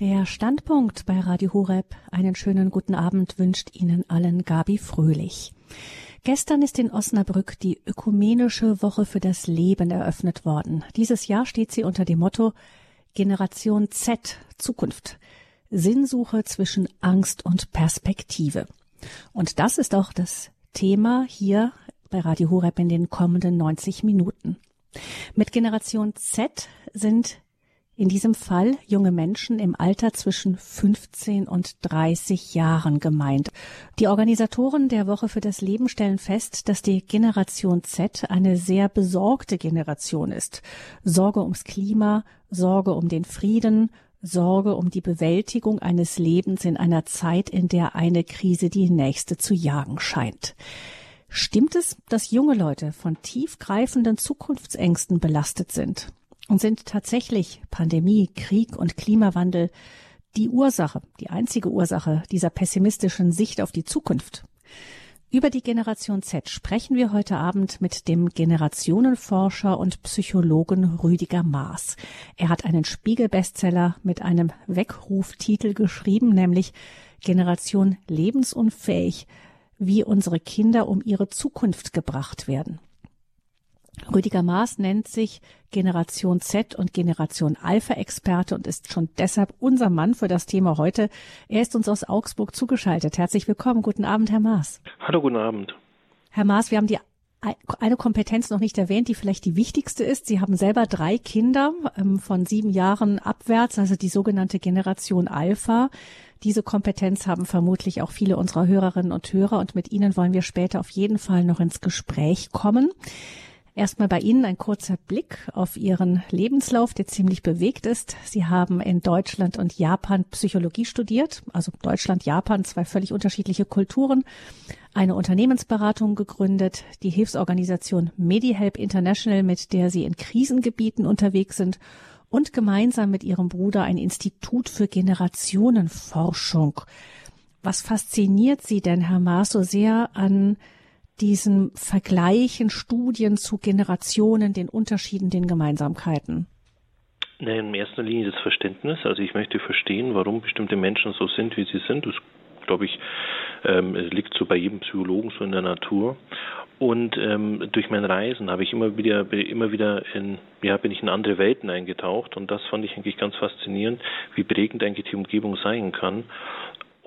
Der Standpunkt bei Radio Horeb. Einen schönen guten Abend wünscht Ihnen allen Gabi Fröhlich. Gestern ist in Osnabrück die Ökumenische Woche für das Leben eröffnet worden. Dieses Jahr steht sie unter dem Motto Generation Z Zukunft. Sinnsuche zwischen Angst und Perspektive. Und das ist auch das Thema hier bei Radio Horeb in den kommenden 90 Minuten. Mit Generation Z sind in diesem Fall junge Menschen im Alter zwischen 15 und 30 Jahren gemeint. Die Organisatoren der Woche für das Leben stellen fest, dass die Generation Z eine sehr besorgte Generation ist. Sorge ums Klima, Sorge um den Frieden, Sorge um die Bewältigung eines Lebens in einer Zeit, in der eine Krise die nächste zu jagen scheint. Stimmt es, dass junge Leute von tiefgreifenden Zukunftsängsten belastet sind? Und sind tatsächlich Pandemie, Krieg und Klimawandel die Ursache, die einzige Ursache dieser pessimistischen Sicht auf die Zukunft? Über die Generation Z sprechen wir heute Abend mit dem Generationenforscher und Psychologen Rüdiger Maas. Er hat einen Spiegel-Bestseller mit einem Weckruftitel geschrieben, nämlich Generation lebensunfähig, wie unsere Kinder um ihre Zukunft gebracht werden. Rüdiger Maas nennt sich Generation Z und Generation Alpha Experte und ist schon deshalb unser Mann für das Thema heute. Er ist uns aus Augsburg zugeschaltet. Herzlich willkommen. Guten Abend, Herr Maas. Hallo, guten Abend. Herr Maas, wir haben die eine Kompetenz noch nicht erwähnt, die vielleicht die wichtigste ist. Sie haben selber drei Kinder ähm, von sieben Jahren abwärts, also die sogenannte Generation Alpha. Diese Kompetenz haben vermutlich auch viele unserer Hörerinnen und Hörer und mit Ihnen wollen wir später auf jeden Fall noch ins Gespräch kommen. Erstmal bei Ihnen ein kurzer Blick auf Ihren Lebenslauf, der ziemlich bewegt ist. Sie haben in Deutschland und Japan Psychologie studiert, also Deutschland, Japan, zwei völlig unterschiedliche Kulturen, eine Unternehmensberatung gegründet, die Hilfsorganisation MediHelp International, mit der Sie in Krisengebieten unterwegs sind und gemeinsam mit Ihrem Bruder ein Institut für Generationenforschung. Was fasziniert Sie denn, Herr Maas, so sehr an diesen Vergleichen, Studien zu Generationen, den Unterschieden, den Gemeinsamkeiten? In erster Linie das Verständnis. Also ich möchte verstehen, warum bestimmte Menschen so sind, wie sie sind. Das glaube ich, ähm, liegt so bei jedem Psychologen so in der Natur. Und ähm, durch mein Reisen habe ich immer wieder, immer wieder in, ja, bin ich in andere Welten eingetaucht und das fand ich eigentlich ganz faszinierend, wie prägend eigentlich die Umgebung sein kann.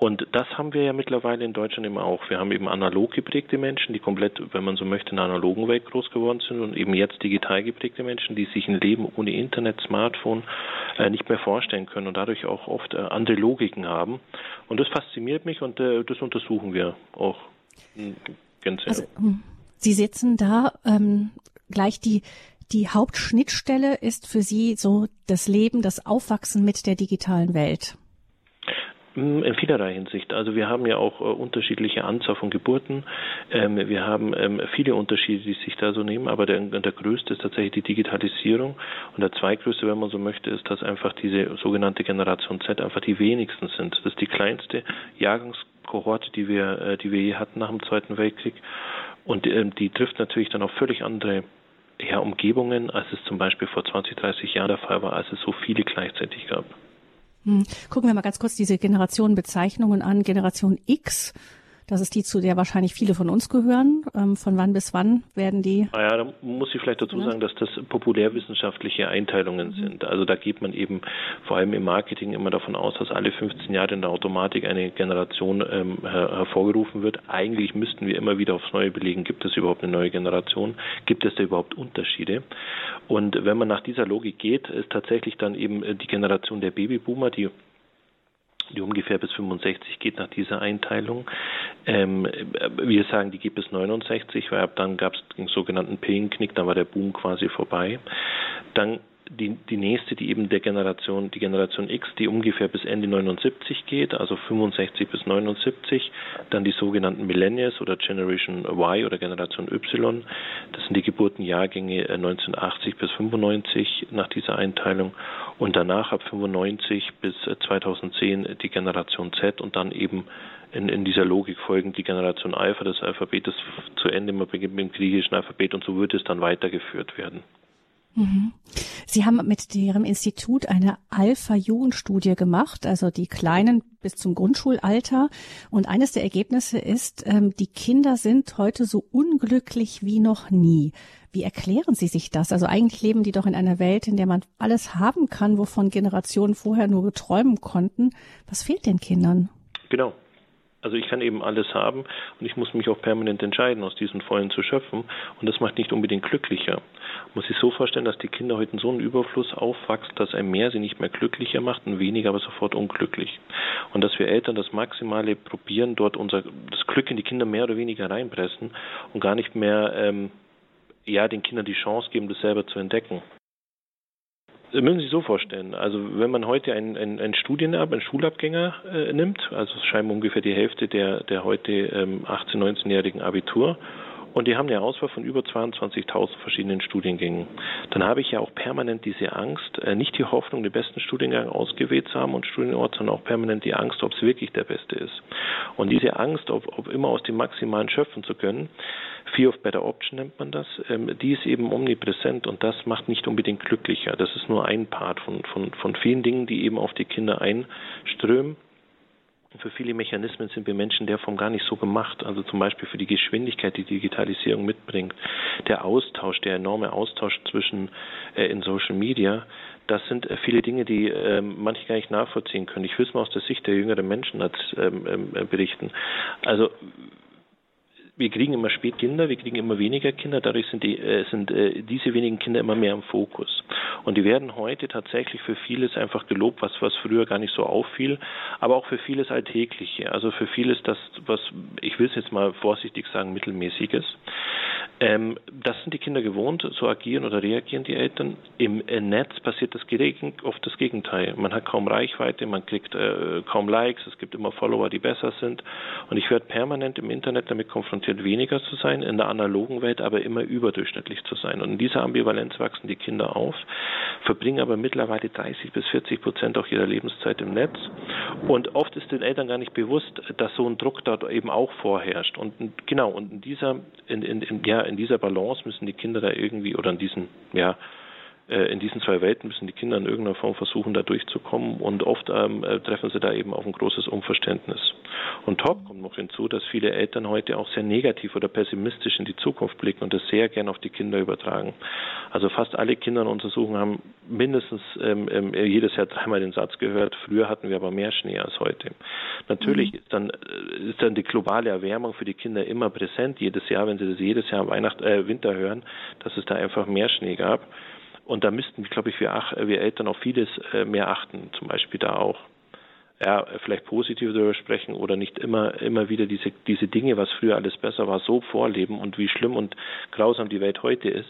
Und das haben wir ja mittlerweile in Deutschland eben auch. Wir haben eben analog geprägte Menschen, die komplett, wenn man so möchte, in einer analogen Welt groß geworden sind und eben jetzt digital geprägte Menschen, die sich ein Leben ohne Internet, Smartphone äh, nicht mehr vorstellen können und dadurch auch oft äh, andere Logiken haben. Und das fasziniert mich und äh, das untersuchen wir auch ganz also, hm, Sie sitzen da ähm, gleich die die Hauptschnittstelle ist für Sie so das Leben, das Aufwachsen mit der digitalen Welt. Mm, in vielerlei Hinsicht. Also wir haben ja auch äh, unterschiedliche Anzahl von Geburten. Ähm, wir haben ähm, viele Unterschiede, die sich da so nehmen, aber der, der größte ist tatsächlich die Digitalisierung. Und der zweitgrößte, wenn man so möchte, ist, dass einfach diese sogenannte Generation Z einfach die wenigsten sind. Das ist die kleinste Jahrgangskohorte, die wir, äh, die wir je hatten nach dem Zweiten Weltkrieg. Und ähm, die trifft natürlich dann auf völlig andere ja, Umgebungen, als es zum Beispiel vor 20, 30 Jahren der Fall war, als es so viele gleichzeitig gab. Hm. Gucken wir mal ganz kurz diese Generationenbezeichnungen an. Generation X das ist die, zu der wahrscheinlich viele von uns gehören. Ähm, von wann bis wann werden die? Naja, da muss ich vielleicht dazu sagen, dass das populärwissenschaftliche Einteilungen mhm. sind. Also da geht man eben vor allem im Marketing immer davon aus, dass alle 15 Jahre in der Automatik eine Generation ähm, her hervorgerufen wird. Eigentlich müssten wir immer wieder aufs Neue belegen, gibt es überhaupt eine neue Generation? Gibt es da überhaupt Unterschiede? Und wenn man nach dieser Logik geht, ist tatsächlich dann eben äh, die Generation der Babyboomer, die die ungefähr bis 65 geht nach dieser Einteilung. Ähm, wir sagen, die gibt es 69, weil ab dann gab es den sogenannten Pillenknick, dann war der Boom quasi vorbei. Dann die, die nächste, die eben der Generation, die Generation X, die ungefähr bis Ende 79 geht, also 65 bis 79, dann die sogenannten Millennials oder Generation Y oder Generation Y, das sind die Geburtenjahrgänge 1980 äh, bis 95 nach dieser Einteilung und danach ab 95 bis 2010 äh, die Generation Z und dann eben in, in dieser Logik folgend die Generation Alpha, das Alphabet ist zu Ende, man beginnt mit dem griechischen Alphabet und so wird es dann weitergeführt werden. Mhm. Sie haben mit Ihrem Institut eine Alpha-Jugendstudie gemacht, also die Kleinen bis zum Grundschulalter. Und eines der Ergebnisse ist, ähm, die Kinder sind heute so unglücklich wie noch nie. Wie erklären Sie sich das? Also eigentlich leben die doch in einer Welt, in der man alles haben kann, wovon Generationen vorher nur geträumen konnten. Was fehlt den Kindern? Genau. Also ich kann eben alles haben und ich muss mich auch permanent entscheiden, aus diesen Vollen zu schöpfen. Und das macht nicht unbedingt glücklicher. Muss sich so vorstellen, dass die Kinder heute in so einem Überfluss aufwachsen, dass ein mehr sie nicht mehr glücklicher macht und weniger aber sofort unglücklich. Und dass wir Eltern das Maximale probieren, dort unser das Glück in die Kinder mehr oder weniger reinpressen und gar nicht mehr ähm, ja den Kindern die Chance geben, das selber zu entdecken müssen Sie sich so vorstellen. Also wenn man heute einen, einen, einen Studienab, einen Schulabgänger äh, nimmt, also scheinbar ungefähr die Hälfte der, der heute ähm, 18-, 19-jährigen Abitur, und die haben eine Auswahl von über 22.000 verschiedenen Studiengängen. Dann habe ich ja auch permanent diese Angst, äh, nicht die Hoffnung, den besten Studiengang ausgewählt zu haben und Studienort, sondern auch permanent die Angst, ob es wirklich der beste ist. Und diese Angst, ob, ob immer aus dem Maximalen schöpfen zu können, Fear of Better Option nennt man das, ähm, die ist eben omnipräsent und das macht nicht unbedingt glücklicher. Das ist nur ein Part von, von, von vielen Dingen, die eben auf die Kinder einströmen. Für viele Mechanismen sind wir Menschen der Form gar nicht so gemacht. Also zum Beispiel für die Geschwindigkeit, die Digitalisierung mitbringt, der Austausch, der enorme Austausch zwischen äh, in Social Media, das sind äh, viele Dinge, die äh, manche gar nicht nachvollziehen können. Ich will es mal aus der Sicht der jüngeren Menschen als, ähm, ähm, berichten. Also wir kriegen immer spät Kinder, wir kriegen immer weniger Kinder, dadurch sind, die, äh, sind äh, diese wenigen Kinder immer mehr im Fokus. Und die werden heute tatsächlich für vieles einfach gelobt, was, was früher gar nicht so auffiel, aber auch für vieles Alltägliche. Also für vieles das, was, ich will es jetzt mal vorsichtig sagen, mittelmäßiges. Ähm, das sind die Kinder gewohnt, so agieren oder reagieren die Eltern. Im äh, Netz passiert das oft das Gegenteil. Man hat kaum Reichweite, man kriegt äh, kaum Likes, es gibt immer Follower, die besser sind. Und ich werde permanent im Internet damit konfrontiert, weniger zu sein, in der analogen Welt aber immer überdurchschnittlich zu sein. Und in dieser Ambivalenz wachsen die Kinder auf, verbringen aber mittlerweile 30 bis 40 Prozent auch ihrer Lebenszeit im Netz. Und oft ist den Eltern gar nicht bewusst, dass so ein Druck dort eben auch vorherrscht. Und genau, und in dieser, in, in, in ja, in dieser Balance müssen die Kinder da irgendwie oder in diesen, ja, in diesen zwei Welten müssen die Kinder in irgendeiner Form versuchen, da durchzukommen und oft ähm, äh, treffen sie da eben auf ein großes Unverständnis. Und top kommt noch hinzu, dass viele Eltern heute auch sehr negativ oder pessimistisch in die Zukunft blicken und das sehr gern auf die Kinder übertragen. Also fast alle Kinder in Untersuchungen haben mindestens ähm, ähm, jedes Jahr dreimal den Satz gehört, früher hatten wir aber mehr Schnee als heute. Natürlich mhm. ist, dann, äh, ist dann die globale Erwärmung für die Kinder immer präsent, jedes Jahr, wenn sie das jedes Jahr Weihnacht, äh, Winter hören, dass es da einfach mehr Schnee gab. Und da müssten, glaube ich, wir, wir Eltern auf vieles äh, mehr achten, zum Beispiel da auch ja, vielleicht positiv darüber sprechen oder nicht immer, immer wieder diese, diese Dinge, was früher alles besser war, so vorleben und wie schlimm und grausam die Welt heute ist,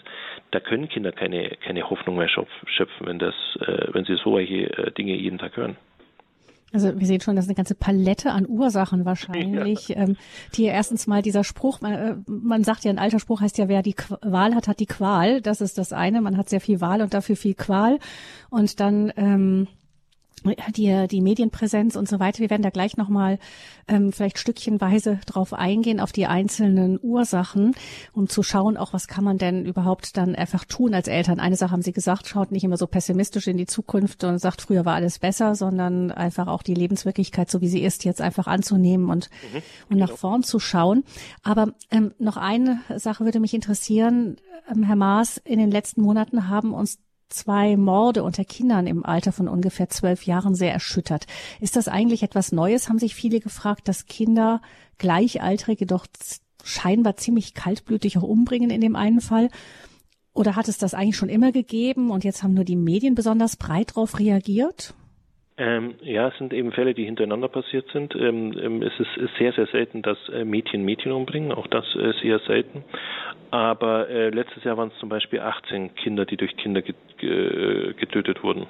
da können Kinder keine, keine Hoffnung mehr schöpfen, wenn das, äh, wenn sie solche äh, Dinge jeden Tag hören. Also wir sehen schon, das ist eine ganze Palette an Ursachen wahrscheinlich, ja. ähm, die erstens mal dieser Spruch, man, äh, man sagt ja, ein alter Spruch heißt ja, wer die Wahl hat, hat die Qual. Das ist das eine. Man hat sehr viel Wahl und dafür viel Qual. Und dann ähm, die, die Medienpräsenz und so weiter. Wir werden da gleich nochmal ähm, vielleicht stückchenweise drauf eingehen, auf die einzelnen Ursachen, um zu schauen, auch was kann man denn überhaupt dann einfach tun als Eltern. Eine Sache haben Sie gesagt, schaut nicht immer so pessimistisch in die Zukunft und sagt, früher war alles besser, sondern einfach auch die Lebenswirklichkeit, so wie sie ist, jetzt einfach anzunehmen und, mhm, und nach genau. vorn zu schauen. Aber ähm, noch eine Sache würde mich interessieren, ähm, Herr Maas, in den letzten Monaten haben uns zwei Morde unter Kindern im Alter von ungefähr zwölf Jahren sehr erschüttert. Ist das eigentlich etwas Neues, haben sich viele gefragt, dass Kinder Gleichaltrige doch scheinbar ziemlich kaltblütig auch umbringen in dem einen Fall? Oder hat es das eigentlich schon immer gegeben und jetzt haben nur die Medien besonders breit darauf reagiert? Ähm, ja, es sind eben Fälle, die hintereinander passiert sind. Ähm, ähm es ist, sehr, sehr selten, dass äh, Mädchen Mädchen umbringen. Auch das ist eher selten. Aber äh, letztes Jahr waren es zum Beispiel 18 Kinder, die durch Kinder getötet wurden.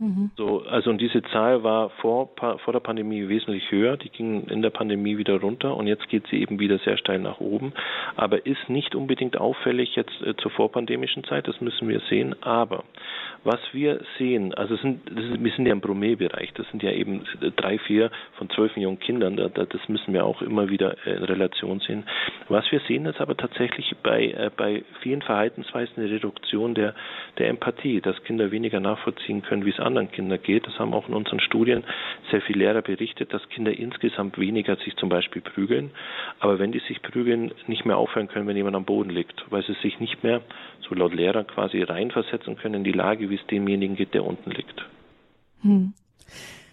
Mhm. So, also und diese Zahl war vor, vor der Pandemie wesentlich höher, die ging in der Pandemie wieder runter und jetzt geht sie eben wieder sehr steil nach oben, aber ist nicht unbedingt auffällig jetzt äh, zur vorpandemischen Zeit, das müssen wir sehen, aber was wir sehen, also sind, ist, wir sind ja im Bromé-Bereich, das sind ja eben drei, vier von zwölf Millionen Kindern, da, da, das müssen wir auch immer wieder äh, in Relation sehen. Was wir sehen, ist aber tatsächlich bei, äh, bei vielen Verhaltensweisen eine Reduktion der, der Empathie, dass Kinder weniger nachvollziehen können, wie es anderen Kindern geht. Das haben auch in unseren Studien sehr viele Lehrer berichtet, dass Kinder insgesamt weniger sich zum Beispiel prügeln, aber wenn die sich prügeln, nicht mehr aufhören können, wenn jemand am Boden liegt, weil sie sich nicht mehr, so laut Lehrer, quasi reinversetzen können in die Lage, wie es demjenigen geht, der unten liegt. Hm.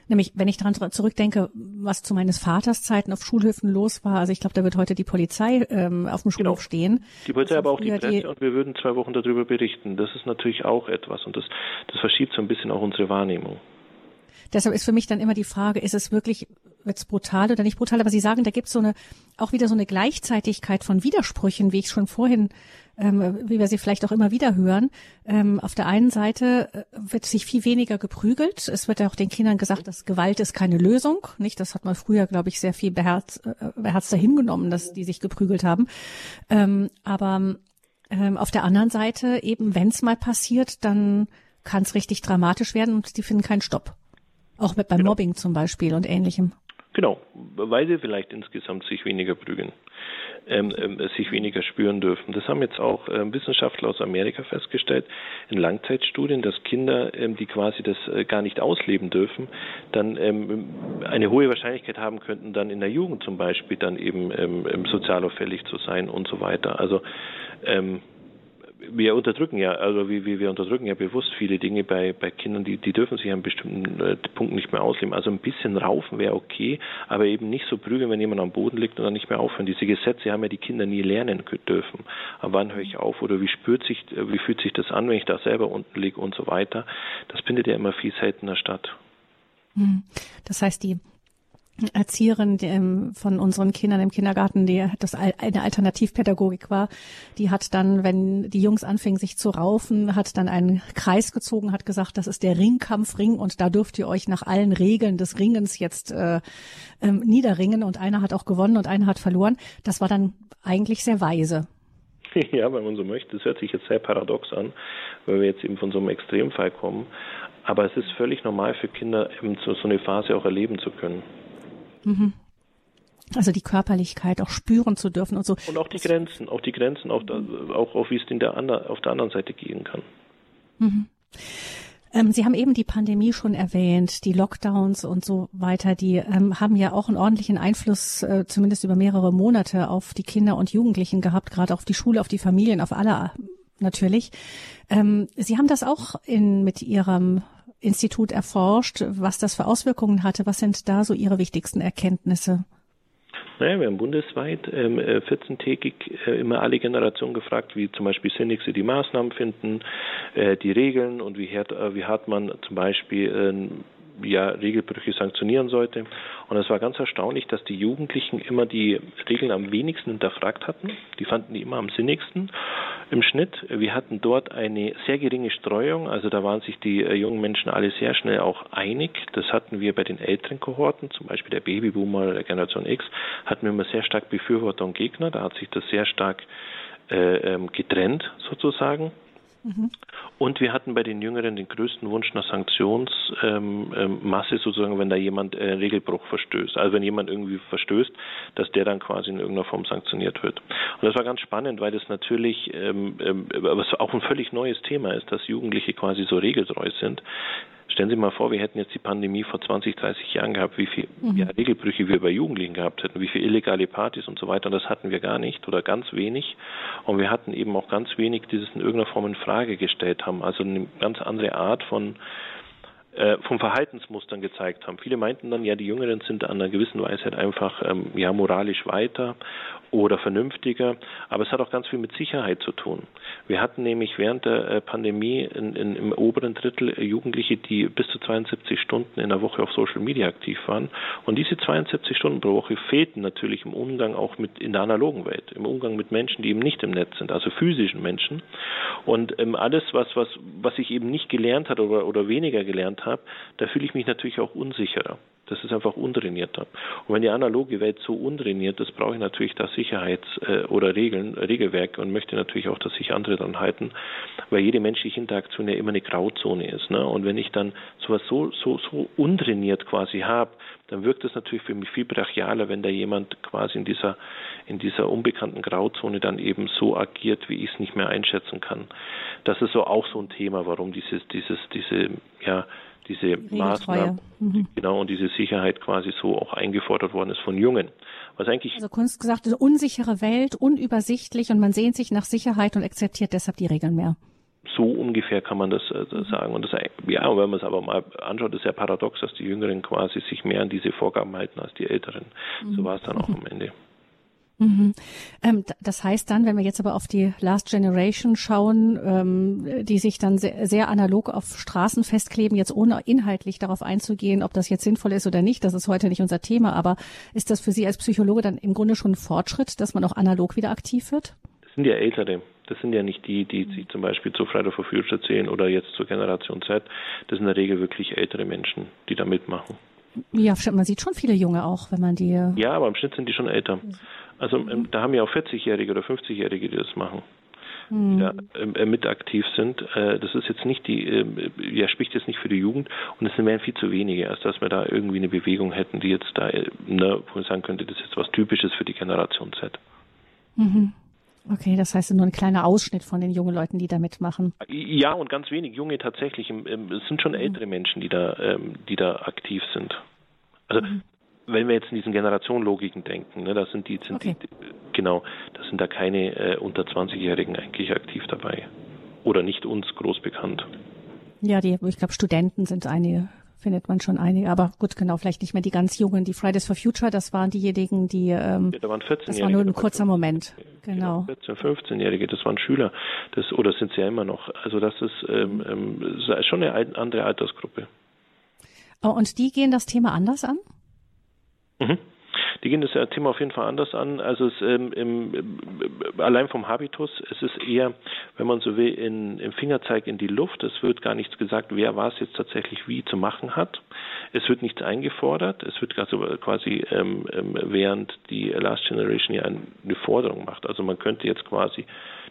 Nämlich, wenn ich daran zurückdenke, was zu meines Vaters Zeiten auf Schulhöfen los war, also ich glaube, da wird heute die Polizei ähm, auf dem Schulhof genau. stehen. Die Polizei, aber auch die Presse die und wir würden zwei Wochen darüber berichten. Das ist natürlich auch etwas und das, das verschiebt so ein bisschen auch unsere Wahrnehmung. Deshalb ist für mich dann immer die Frage, ist es wirklich, wird es brutal oder nicht brutal? Aber Sie sagen, da gibt es so eine, auch wieder so eine Gleichzeitigkeit von Widersprüchen, wie ich schon vorhin ähm, wie wir sie vielleicht auch immer wieder hören. Ähm, auf der einen Seite äh, wird sich viel weniger geprügelt. Es wird ja auch den Kindern gesagt, dass Gewalt ist keine Lösung. Nicht? Das hat man früher, glaube ich, sehr viel beherz, äh, beherzter hingenommen, dass die sich geprügelt haben. Ähm, aber ähm, auf der anderen Seite eben, wenn es mal passiert, dann kann es richtig dramatisch werden und die finden keinen Stopp. Auch mit beim genau. Mobbing zum Beispiel und ähnlichem. Genau, weil sie vielleicht insgesamt sich weniger prügeln ähm, ähm, sich weniger spüren dürfen. Das haben jetzt auch ähm, Wissenschaftler aus Amerika festgestellt in Langzeitstudien, dass Kinder, ähm, die quasi das äh, gar nicht ausleben dürfen, dann ähm, eine hohe Wahrscheinlichkeit haben könnten, dann in der Jugend zum Beispiel dann eben ähm, sozial auffällig zu sein und so weiter. Also ähm, wir unterdrücken ja, also wir, wir unterdrücken ja bewusst viele Dinge bei, bei Kindern, die, die dürfen sich an bestimmten äh, Punkten nicht mehr ausleben. Also ein bisschen raufen wäre okay, aber eben nicht so prügeln, wenn jemand am Boden liegt und dann nicht mehr aufhören. Diese Gesetze haben ja die Kinder nie lernen dürfen. Aber wann höre ich auf oder wie spürt sich, wie fühlt sich das an, wenn ich da selber unten liege und so weiter. Das findet ja immer viel seltener statt. Hm. Das heißt, die Erzieherin ähm, von unseren Kindern im Kindergarten, die das eine Alternativpädagogik war, die hat dann, wenn die Jungs anfingen, sich zu raufen, hat dann einen Kreis gezogen, hat gesagt, das ist der Ringkampfring und da dürft ihr euch nach allen Regeln des Ringens jetzt äh, ähm, niederringen und einer hat auch gewonnen und einer hat verloren. Das war dann eigentlich sehr weise. Ja, wenn man so möchte. Das hört sich jetzt sehr paradox an, weil wir jetzt eben von so einem Extremfall kommen. Aber es ist völlig normal für Kinder, eben so, so eine Phase auch erleben zu können. Mhm. Also die Körperlichkeit auch spüren zu dürfen und so. Und auch die Grenzen, auch die Grenzen, auch, da, auch, auch wie es in der andre, auf der anderen Seite gehen kann. Mhm. Ähm, Sie haben eben die Pandemie schon erwähnt, die Lockdowns und so weiter, die ähm, haben ja auch einen ordentlichen Einfluss, äh, zumindest über mehrere Monate, auf die Kinder und Jugendlichen gehabt, gerade auf die Schule, auf die Familien, auf alle natürlich. Ähm, Sie haben das auch in, mit Ihrem Institut erforscht, was das für Auswirkungen hatte. Was sind da so Ihre wichtigsten Erkenntnisse? Naja, wir haben bundesweit ähm, 14-tägig äh, äh, immer alle Generationen gefragt, wie zum Beispiel Syndixe die Maßnahmen finden, äh, die Regeln und wie hart, äh, wie hart man zum Beispiel ähm, ja, Regelbrüche sanktionieren sollte. Und es war ganz erstaunlich, dass die Jugendlichen immer die Regeln am wenigsten hinterfragt hatten. Die fanden die immer am sinnigsten im Schnitt. Wir hatten dort eine sehr geringe Streuung, also da waren sich die äh, jungen Menschen alle sehr schnell auch einig. Das hatten wir bei den älteren Kohorten, zum Beispiel der Babyboomer der Generation X, hatten wir immer sehr stark Befürworter und Gegner. Da hat sich das sehr stark äh, ähm, getrennt sozusagen. Mhm. Und wir hatten bei den Jüngeren den größten Wunsch nach Sanktionsmasse ähm, ähm, sozusagen, wenn da jemand äh, Regelbruch verstößt. Also wenn jemand irgendwie verstößt, dass der dann quasi in irgendeiner Form sanktioniert wird. Und das war ganz spannend, weil das natürlich, ähm, ähm, was auch ein völlig neues Thema ist, dass Jugendliche quasi so regeltreu sind. Stellen Sie mal vor, wir hätten jetzt die Pandemie vor 20, 30 Jahren gehabt, wie viele mhm. ja, Regelbrüche wir bei Jugendlichen gehabt hätten, wie viele illegale Partys und so weiter. Und das hatten wir gar nicht oder ganz wenig. Und wir hatten eben auch ganz wenig, die das in irgendeiner Form in Frage gestellt haben. Also eine ganz andere Art von äh, vom Verhaltensmustern gezeigt haben. Viele meinten dann, ja, die Jüngeren sind an einer gewissen Weise halt einfach ähm, ja moralisch weiter oder vernünftiger, aber es hat auch ganz viel mit Sicherheit zu tun. Wir hatten nämlich während der äh, Pandemie in, in, im oberen Drittel äh, Jugendliche, die bis zu 72 Stunden in der Woche auf Social Media aktiv waren und diese 72 Stunden pro Woche fehlten natürlich im Umgang auch mit in der analogen Welt, im Umgang mit Menschen, die eben nicht im Netz sind, also physischen Menschen und ähm, alles, was was was ich eben nicht gelernt hat oder oder weniger gelernt habe, da fühle ich mich natürlich auch unsicherer. Das ist einfach untrainierter. Und wenn die analoge Welt so untrainiert ist, brauche ich natürlich da Sicherheits- äh, oder Regeln, Regelwerke und möchte natürlich auch, dass sich andere dran halten, weil jede menschliche Interaktion ja immer eine Grauzone ist. Ne? Und wenn ich dann sowas so, so, so untrainiert quasi habe, dann wirkt es natürlich für mich viel brachialer, wenn da jemand quasi in dieser, in dieser unbekannten Grauzone dann eben so agiert, wie ich es nicht mehr einschätzen kann. Das ist so auch so ein Thema, warum dieses, dieses, diese, ja, diese Maßnahmen, mhm. genau, und diese Sicherheit quasi so auch eingefordert worden ist von Jungen. Was eigentlich. Also Kunst gesagt, eine unsichere Welt, unübersichtlich und man sehnt sich nach Sicherheit und akzeptiert deshalb die Regeln mehr. So ungefähr kann man das äh, sagen. Und das, ja, wenn man es aber mal anschaut, ist ja paradox, dass die Jüngeren quasi sich mehr an diese Vorgaben halten als die Älteren. Mhm. So war es dann auch am Ende. Mhm. Ähm, das heißt dann, wenn wir jetzt aber auf die Last Generation schauen, ähm, die sich dann sehr, sehr, analog auf Straßen festkleben, jetzt ohne inhaltlich darauf einzugehen, ob das jetzt sinnvoll ist oder nicht, das ist heute nicht unser Thema, aber ist das für Sie als Psychologe dann im Grunde schon ein Fortschritt, dass man auch analog wieder aktiv wird? Das sind ja Ältere. Das sind ja nicht die, die sich zum Beispiel zu Friday for Future zählen oder jetzt zur Generation Z. Das sind in der Regel wirklich ältere Menschen, die da mitmachen. Ja, man sieht schon viele Junge auch, wenn man die. Ja, aber im Schnitt sind die schon älter. Also mhm. da haben wir auch 40-Jährige oder 50-Jährige, die das machen. Die da ähm, äh, mit aktiv sind. Äh, das ist jetzt nicht die, äh, ja, spricht jetzt nicht für die Jugend und es sind mehr viel zu wenige, als dass wir da irgendwie eine Bewegung hätten, die jetzt da, äh, ne, wo man sagen könnte, das ist jetzt was Typisches für die Generation Z. Mhm. Okay, das heißt nur ein kleiner Ausschnitt von den jungen Leuten, die da mitmachen. Ja, und ganz wenig junge tatsächlich. Es sind schon mhm. ältere Menschen, die da, ähm, die da aktiv sind. Also mhm wenn wir jetzt in diesen Generationenlogiken denken, ne, das sind die, sind okay. die genau, das sind da keine äh, unter 20-Jährigen eigentlich aktiv dabei. Oder nicht uns groß bekannt. Ja, die, ich glaube, Studenten sind einige, findet man schon einige, aber gut, genau, vielleicht nicht mehr die ganz Jungen. Die Fridays for Future, das waren diejenigen, die, ähm, ja, da waren 14 das war nur ein kurzer Moment. Genau. 14, 15-Jährige, das waren Schüler, das, oder sind sie ja immer noch. Also das ist, ähm, ähm, ist schon eine andere Altersgruppe. Oh, und die gehen das Thema anders an? Mhm. Die gehen das Thema auf jeden Fall anders an. Also es, ähm, im, allein vom Habitus, es ist eher, wenn man so will, in, im Fingerzeig in die Luft. Es wird gar nichts gesagt, wer was jetzt tatsächlich wie zu machen hat. Es wird nichts eingefordert. Es wird also quasi, ähm, ähm, während die Last Generation ja eine Forderung macht. Also man könnte jetzt quasi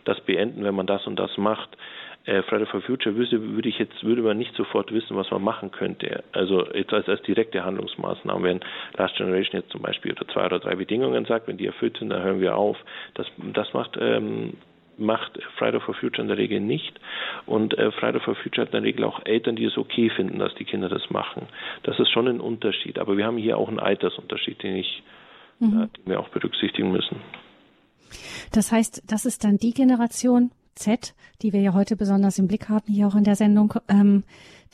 das beenden, wenn man das und das macht äh, Friday for Future wüsste, würde ich jetzt, würde man nicht sofort wissen, was man machen könnte. Also jetzt als, als direkte Handlungsmaßnahmen, wenn Last Generation jetzt zum Beispiel oder zwei oder drei Bedingungen sagt, wenn die erfüllt sind, dann hören wir auf. Das, das macht ähm, macht Friday for Future in der Regel nicht. Und äh, Friday for Future hat in der Regel auch Eltern, die es okay finden, dass die Kinder das machen. Das ist schon ein Unterschied. Aber wir haben hier auch einen Altersunterschied, den, ich, mhm. äh, den wir auch berücksichtigen müssen. Das heißt, das ist dann die Generation, Z, die wir ja heute besonders im Blick haben, hier auch in der Sendung, ähm,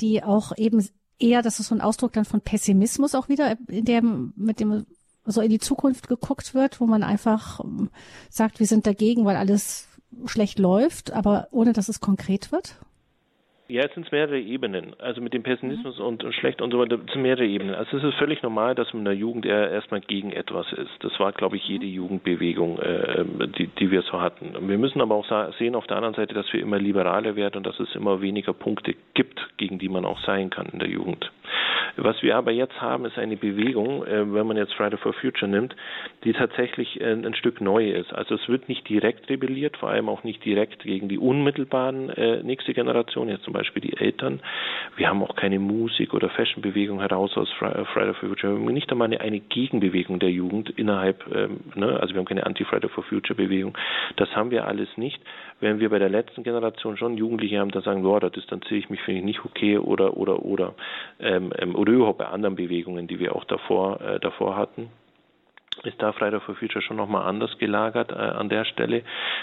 die auch eben eher, das ist so ein Ausdruck dann von Pessimismus auch wieder, in dem, mit dem so in die Zukunft geguckt wird, wo man einfach ähm, sagt, wir sind dagegen, weil alles schlecht läuft, aber ohne dass es konkret wird? Ja, es sind mehrere Ebenen. Also mit dem Pessimismus mhm. und, und schlecht und so weiter, es sind mehrere Ebenen. Also es ist völlig normal, dass man in der Jugend eher erstmal gegen etwas ist. Das war, glaube ich, jede mhm. Jugendbewegung, äh, die, die wir so hatten. Wir müssen aber auch sehen auf der anderen Seite, dass wir immer liberaler werden und dass es immer weniger Punkte gibt, gegen die man auch sein kann in der Jugend. Was wir aber jetzt haben, ist eine Bewegung, äh, wenn man jetzt Friday for Future nimmt, die tatsächlich äh, ein Stück neu ist. Also es wird nicht direkt rebelliert, vor allem auch nicht direkt gegen die unmittelbaren äh, nächste Generation, jetzt zum Beispiel die Eltern. Wir haben auch keine Musik- oder Fashionbewegung heraus aus Friday for Future. Wir haben nicht einmal eine, eine Gegenbewegung der Jugend innerhalb, ähm, ne? also wir haben keine Anti-Friday for Future Bewegung. Das haben wir alles nicht. Wenn wir bei der letzten Generation schon Jugendliche haben, dann sagen, boah, da distanziere ich mich, finde ich nicht okay oder oder oder ähm, ähm oder überhaupt bei anderen Bewegungen, die wir auch davor, äh, davor hatten ist da Friday for Future schon nochmal anders gelagert äh, an der Stelle.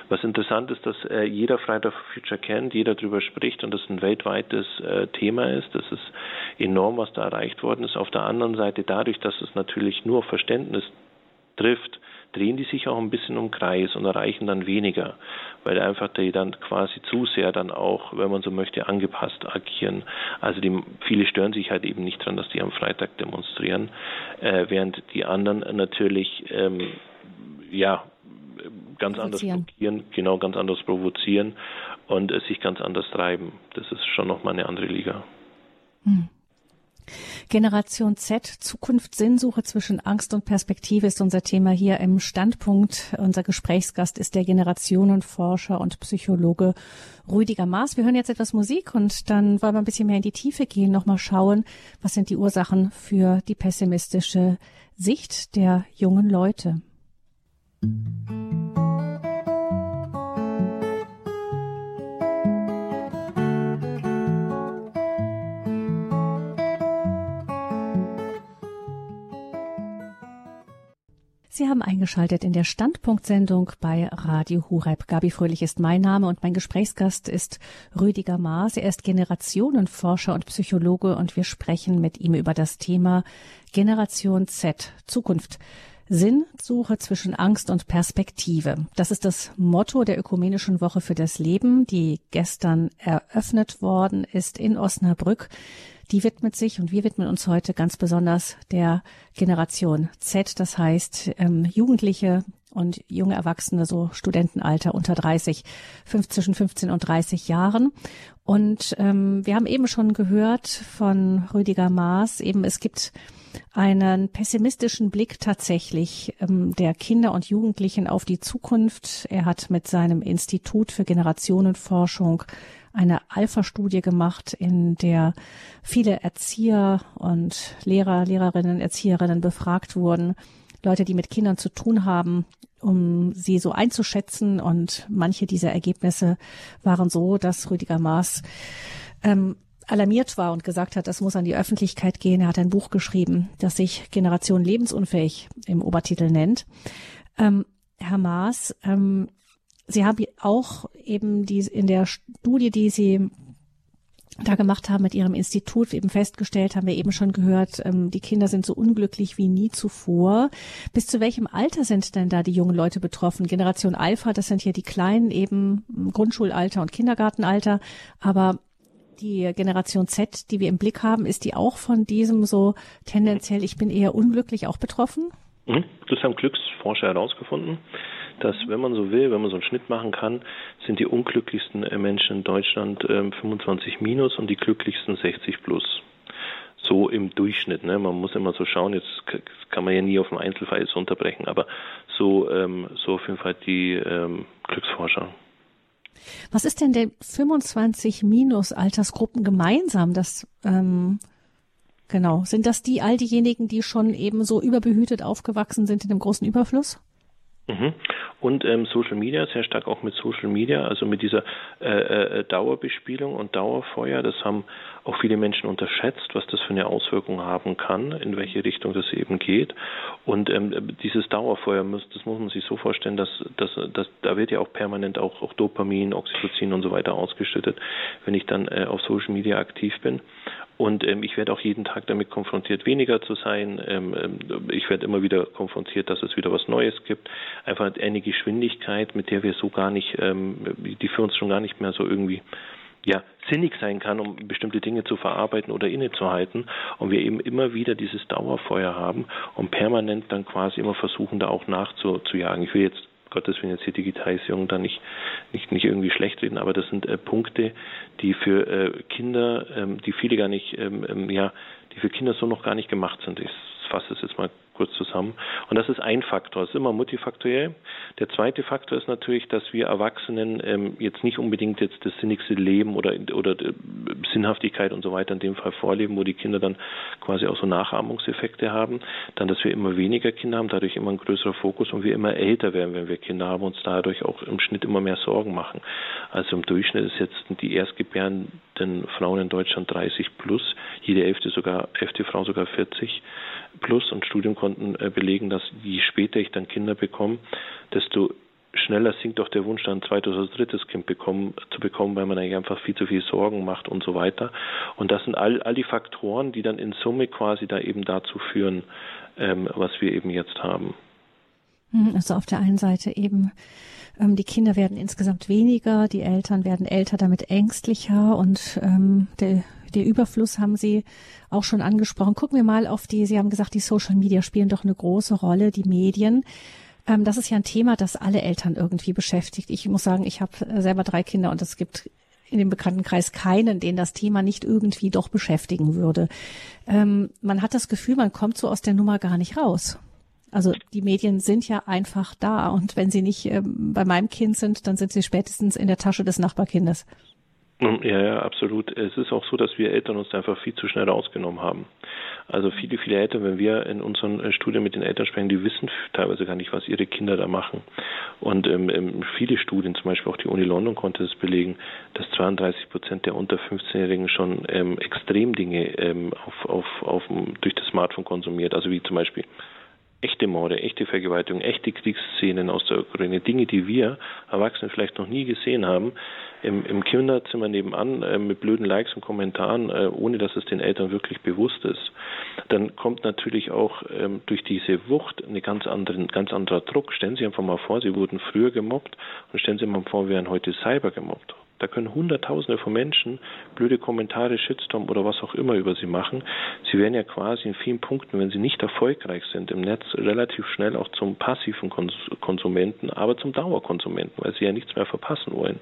Was interessant ist, dass äh, jeder Friday for Future kennt, jeder darüber spricht und das ein weltweites äh, Thema ist. Das ist enorm, was da erreicht worden ist. Auf der anderen Seite dadurch, dass es natürlich nur Verständnis trifft, drehen die sich auch ein bisschen um Kreis und erreichen dann weniger, weil einfach die dann quasi zu sehr dann auch, wenn man so möchte, angepasst agieren. Also die, viele stören sich halt eben nicht dran, dass die am Freitag demonstrieren, äh, während die anderen natürlich ähm, ja ganz anders blockieren, genau ganz anders provozieren und äh, sich ganz anders treiben. Das ist schon nochmal eine andere Liga. Hm. Generation Z, Zukunft, Sinnsuche zwischen Angst und Perspektive ist unser Thema hier im Standpunkt. Unser Gesprächsgast ist der Generationenforscher und Psychologe Rüdiger Maas. Wir hören jetzt etwas Musik und dann wollen wir ein bisschen mehr in die Tiefe gehen, nochmal schauen, was sind die Ursachen für die pessimistische Sicht der jungen Leute. Musik Sie haben eingeschaltet in der Standpunktsendung bei Radio Hureb. Gabi Fröhlich ist mein Name und mein Gesprächsgast ist Rüdiger Maas. Er ist Generationenforscher und Psychologe und wir sprechen mit ihm über das Thema Generation Z, Zukunft. Sinnsuche zwischen Angst und Perspektive. Das ist das Motto der Ökumenischen Woche für das Leben, die gestern eröffnet worden ist in Osnabrück die widmet sich und wir widmen uns heute ganz besonders der Generation Z, das heißt ähm, Jugendliche und junge Erwachsene, so Studentenalter unter 30, fünf, zwischen 15 und 30 Jahren. Und ähm, wir haben eben schon gehört von Rüdiger Maas, eben es gibt einen pessimistischen Blick tatsächlich ähm, der Kinder und Jugendlichen auf die Zukunft. Er hat mit seinem Institut für Generationenforschung eine Alpha-Studie gemacht, in der viele Erzieher und Lehrer, Lehrerinnen, Erzieherinnen befragt wurden, Leute, die mit Kindern zu tun haben, um sie so einzuschätzen. Und manche dieser Ergebnisse waren so, dass Rüdiger Maas ähm, alarmiert war und gesagt hat, das muss an die Öffentlichkeit gehen. Er hat ein Buch geschrieben, das sich Generation lebensunfähig im Obertitel nennt. Ähm, Herr Maas, ähm, Sie haben auch eben die in der Studie, die Sie da gemacht haben mit Ihrem Institut, eben festgestellt, haben wir eben schon gehört, ähm, die Kinder sind so unglücklich wie nie zuvor. Bis zu welchem Alter sind denn da die jungen Leute betroffen? Generation Alpha, das sind hier die Kleinen, eben Grundschulalter und Kindergartenalter. Aber die Generation Z, die wir im Blick haben, ist die auch von diesem so tendenziell, ich bin eher unglücklich, auch betroffen? Mhm. Das haben Glücksforscher herausgefunden dass, wenn man so will, wenn man so einen Schnitt machen kann, sind die unglücklichsten äh, Menschen in Deutschland äh, 25 minus und die glücklichsten 60 plus. So im Durchschnitt. Ne? Man muss immer so schauen, jetzt kann man ja nie auf den Einzelfall jetzt unterbrechen, aber so, ähm, so auf jeden Fall die ähm, Glücksforscher. Was ist denn der 25 minus Altersgruppen gemeinsam? Das ähm, genau sind das die all diejenigen, die schon eben so überbehütet aufgewachsen sind in dem großen Überfluss? Mhm. Und ähm, Social Media, sehr stark auch mit Social Media, also mit dieser äh, äh, Dauerbespielung und Dauerfeuer. Das haben auch viele Menschen unterschätzt, was das für eine Auswirkung haben kann, in welche Richtung das eben geht. Und ähm, dieses Dauerfeuer, muss, das muss man sich so vorstellen, dass, dass, dass da wird ja auch permanent auch, auch Dopamin, Oxytocin und so weiter ausgeschüttet, wenn ich dann äh, auf Social Media aktiv bin. Und ähm, ich werde auch jeden Tag damit konfrontiert, weniger zu sein. Ähm, ähm, ich werde immer wieder konfrontiert, dass es wieder was Neues gibt. Einfach eine Geschwindigkeit, mit der wir so gar nicht, ähm, die für uns schon gar nicht mehr so irgendwie ja, sinnig sein kann, um bestimmte Dinge zu verarbeiten oder innezuhalten. Und wir eben immer wieder dieses Dauerfeuer haben und permanent dann quasi immer versuchen, da auch nachzujagen. Ich will jetzt Gottes Willen jetzt die Digitalisierung da nicht, nicht, nicht irgendwie schlecht reden, aber das sind äh, Punkte, die für äh, Kinder, ähm, die viele gar nicht, ähm, ähm, ja, die für Kinder so noch gar nicht gemacht sind. Ich fasse es jetzt mal kurz zusammen. Und das ist ein Faktor, das ist immer multifaktoriell. Der zweite Faktor ist natürlich, dass wir Erwachsenen ähm, jetzt nicht unbedingt jetzt das sinnigste Leben oder, oder äh, Sinnhaftigkeit und so weiter in dem Fall vorleben, wo die Kinder dann quasi auch so Nachahmungseffekte haben. Dann, dass wir immer weniger Kinder haben, dadurch immer ein größerer Fokus und wir immer älter werden, wenn wir Kinder haben, uns dadurch auch im Schnitt immer mehr Sorgen machen. Also im Durchschnitt ist jetzt die erstgebärenden Frauen in Deutschland 30 plus, jede elfte sogar, elfte Frau sogar 40 plus und Studien konnten äh, belegen, dass je später ich dann Kinder bekomme, desto schneller sinkt auch der Wunsch, dann ein zweites oder drittes Kind bekommen, zu bekommen, weil man eigentlich einfach viel zu viel Sorgen macht und so weiter. Und das sind all, all die Faktoren, die dann in Summe quasi da eben dazu führen, ähm, was wir eben jetzt haben. Hm, also auf der einen Seite eben ähm, die Kinder werden insgesamt weniger, die Eltern werden älter, damit ängstlicher und ähm, der, der Überfluss haben Sie auch schon angesprochen. Gucken wir mal auf die, Sie haben gesagt, die Social Media spielen doch eine große Rolle, die Medien. Ähm, das ist ja ein Thema, das alle Eltern irgendwie beschäftigt. Ich muss sagen, ich habe selber drei Kinder und es gibt in dem Bekanntenkreis keinen, den das Thema nicht irgendwie doch beschäftigen würde. Ähm, man hat das Gefühl, man kommt so aus der Nummer gar nicht raus. Also die Medien sind ja einfach da und wenn sie nicht ähm, bei meinem Kind sind, dann sind sie spätestens in der Tasche des Nachbarkindes. Ja, ja, absolut. Es ist auch so, dass wir Eltern uns einfach viel zu schnell rausgenommen haben. Also viele, viele Eltern, wenn wir in unseren äh, Studien mit den Eltern sprechen, die wissen teilweise gar nicht, was ihre Kinder da machen. Und ähm, ähm viele Studien, zum Beispiel auch die Uni London konnte es belegen, dass 32 Prozent der unter 15-Jährigen schon ähm, Extremdinge ähm, auf, auf, auf, durch das Smartphone konsumiert. Also wie zum Beispiel echte Morde, echte Vergewaltigung, echte Kriegsszenen aus der Ukraine, Dinge, die wir Erwachsene vielleicht noch nie gesehen haben, im, im Kinderzimmer nebenan äh, mit blöden Likes und Kommentaren, äh, ohne dass es den Eltern wirklich bewusst ist. Dann kommt natürlich auch ähm, durch diese Wucht eine ganz andere, ganz anderer Druck. Stellen Sie einfach mal vor, Sie wurden früher gemobbt und stellen Sie mal vor, wir werden heute Cyber gemobbt. Da können Hunderttausende von Menschen blöde Kommentare, Shitstorm oder was auch immer über sie machen. Sie werden ja quasi in vielen Punkten, wenn sie nicht erfolgreich sind im Netz, relativ schnell auch zum passiven Konsumenten, aber zum Dauerkonsumenten, weil sie ja nichts mehr verpassen wollen.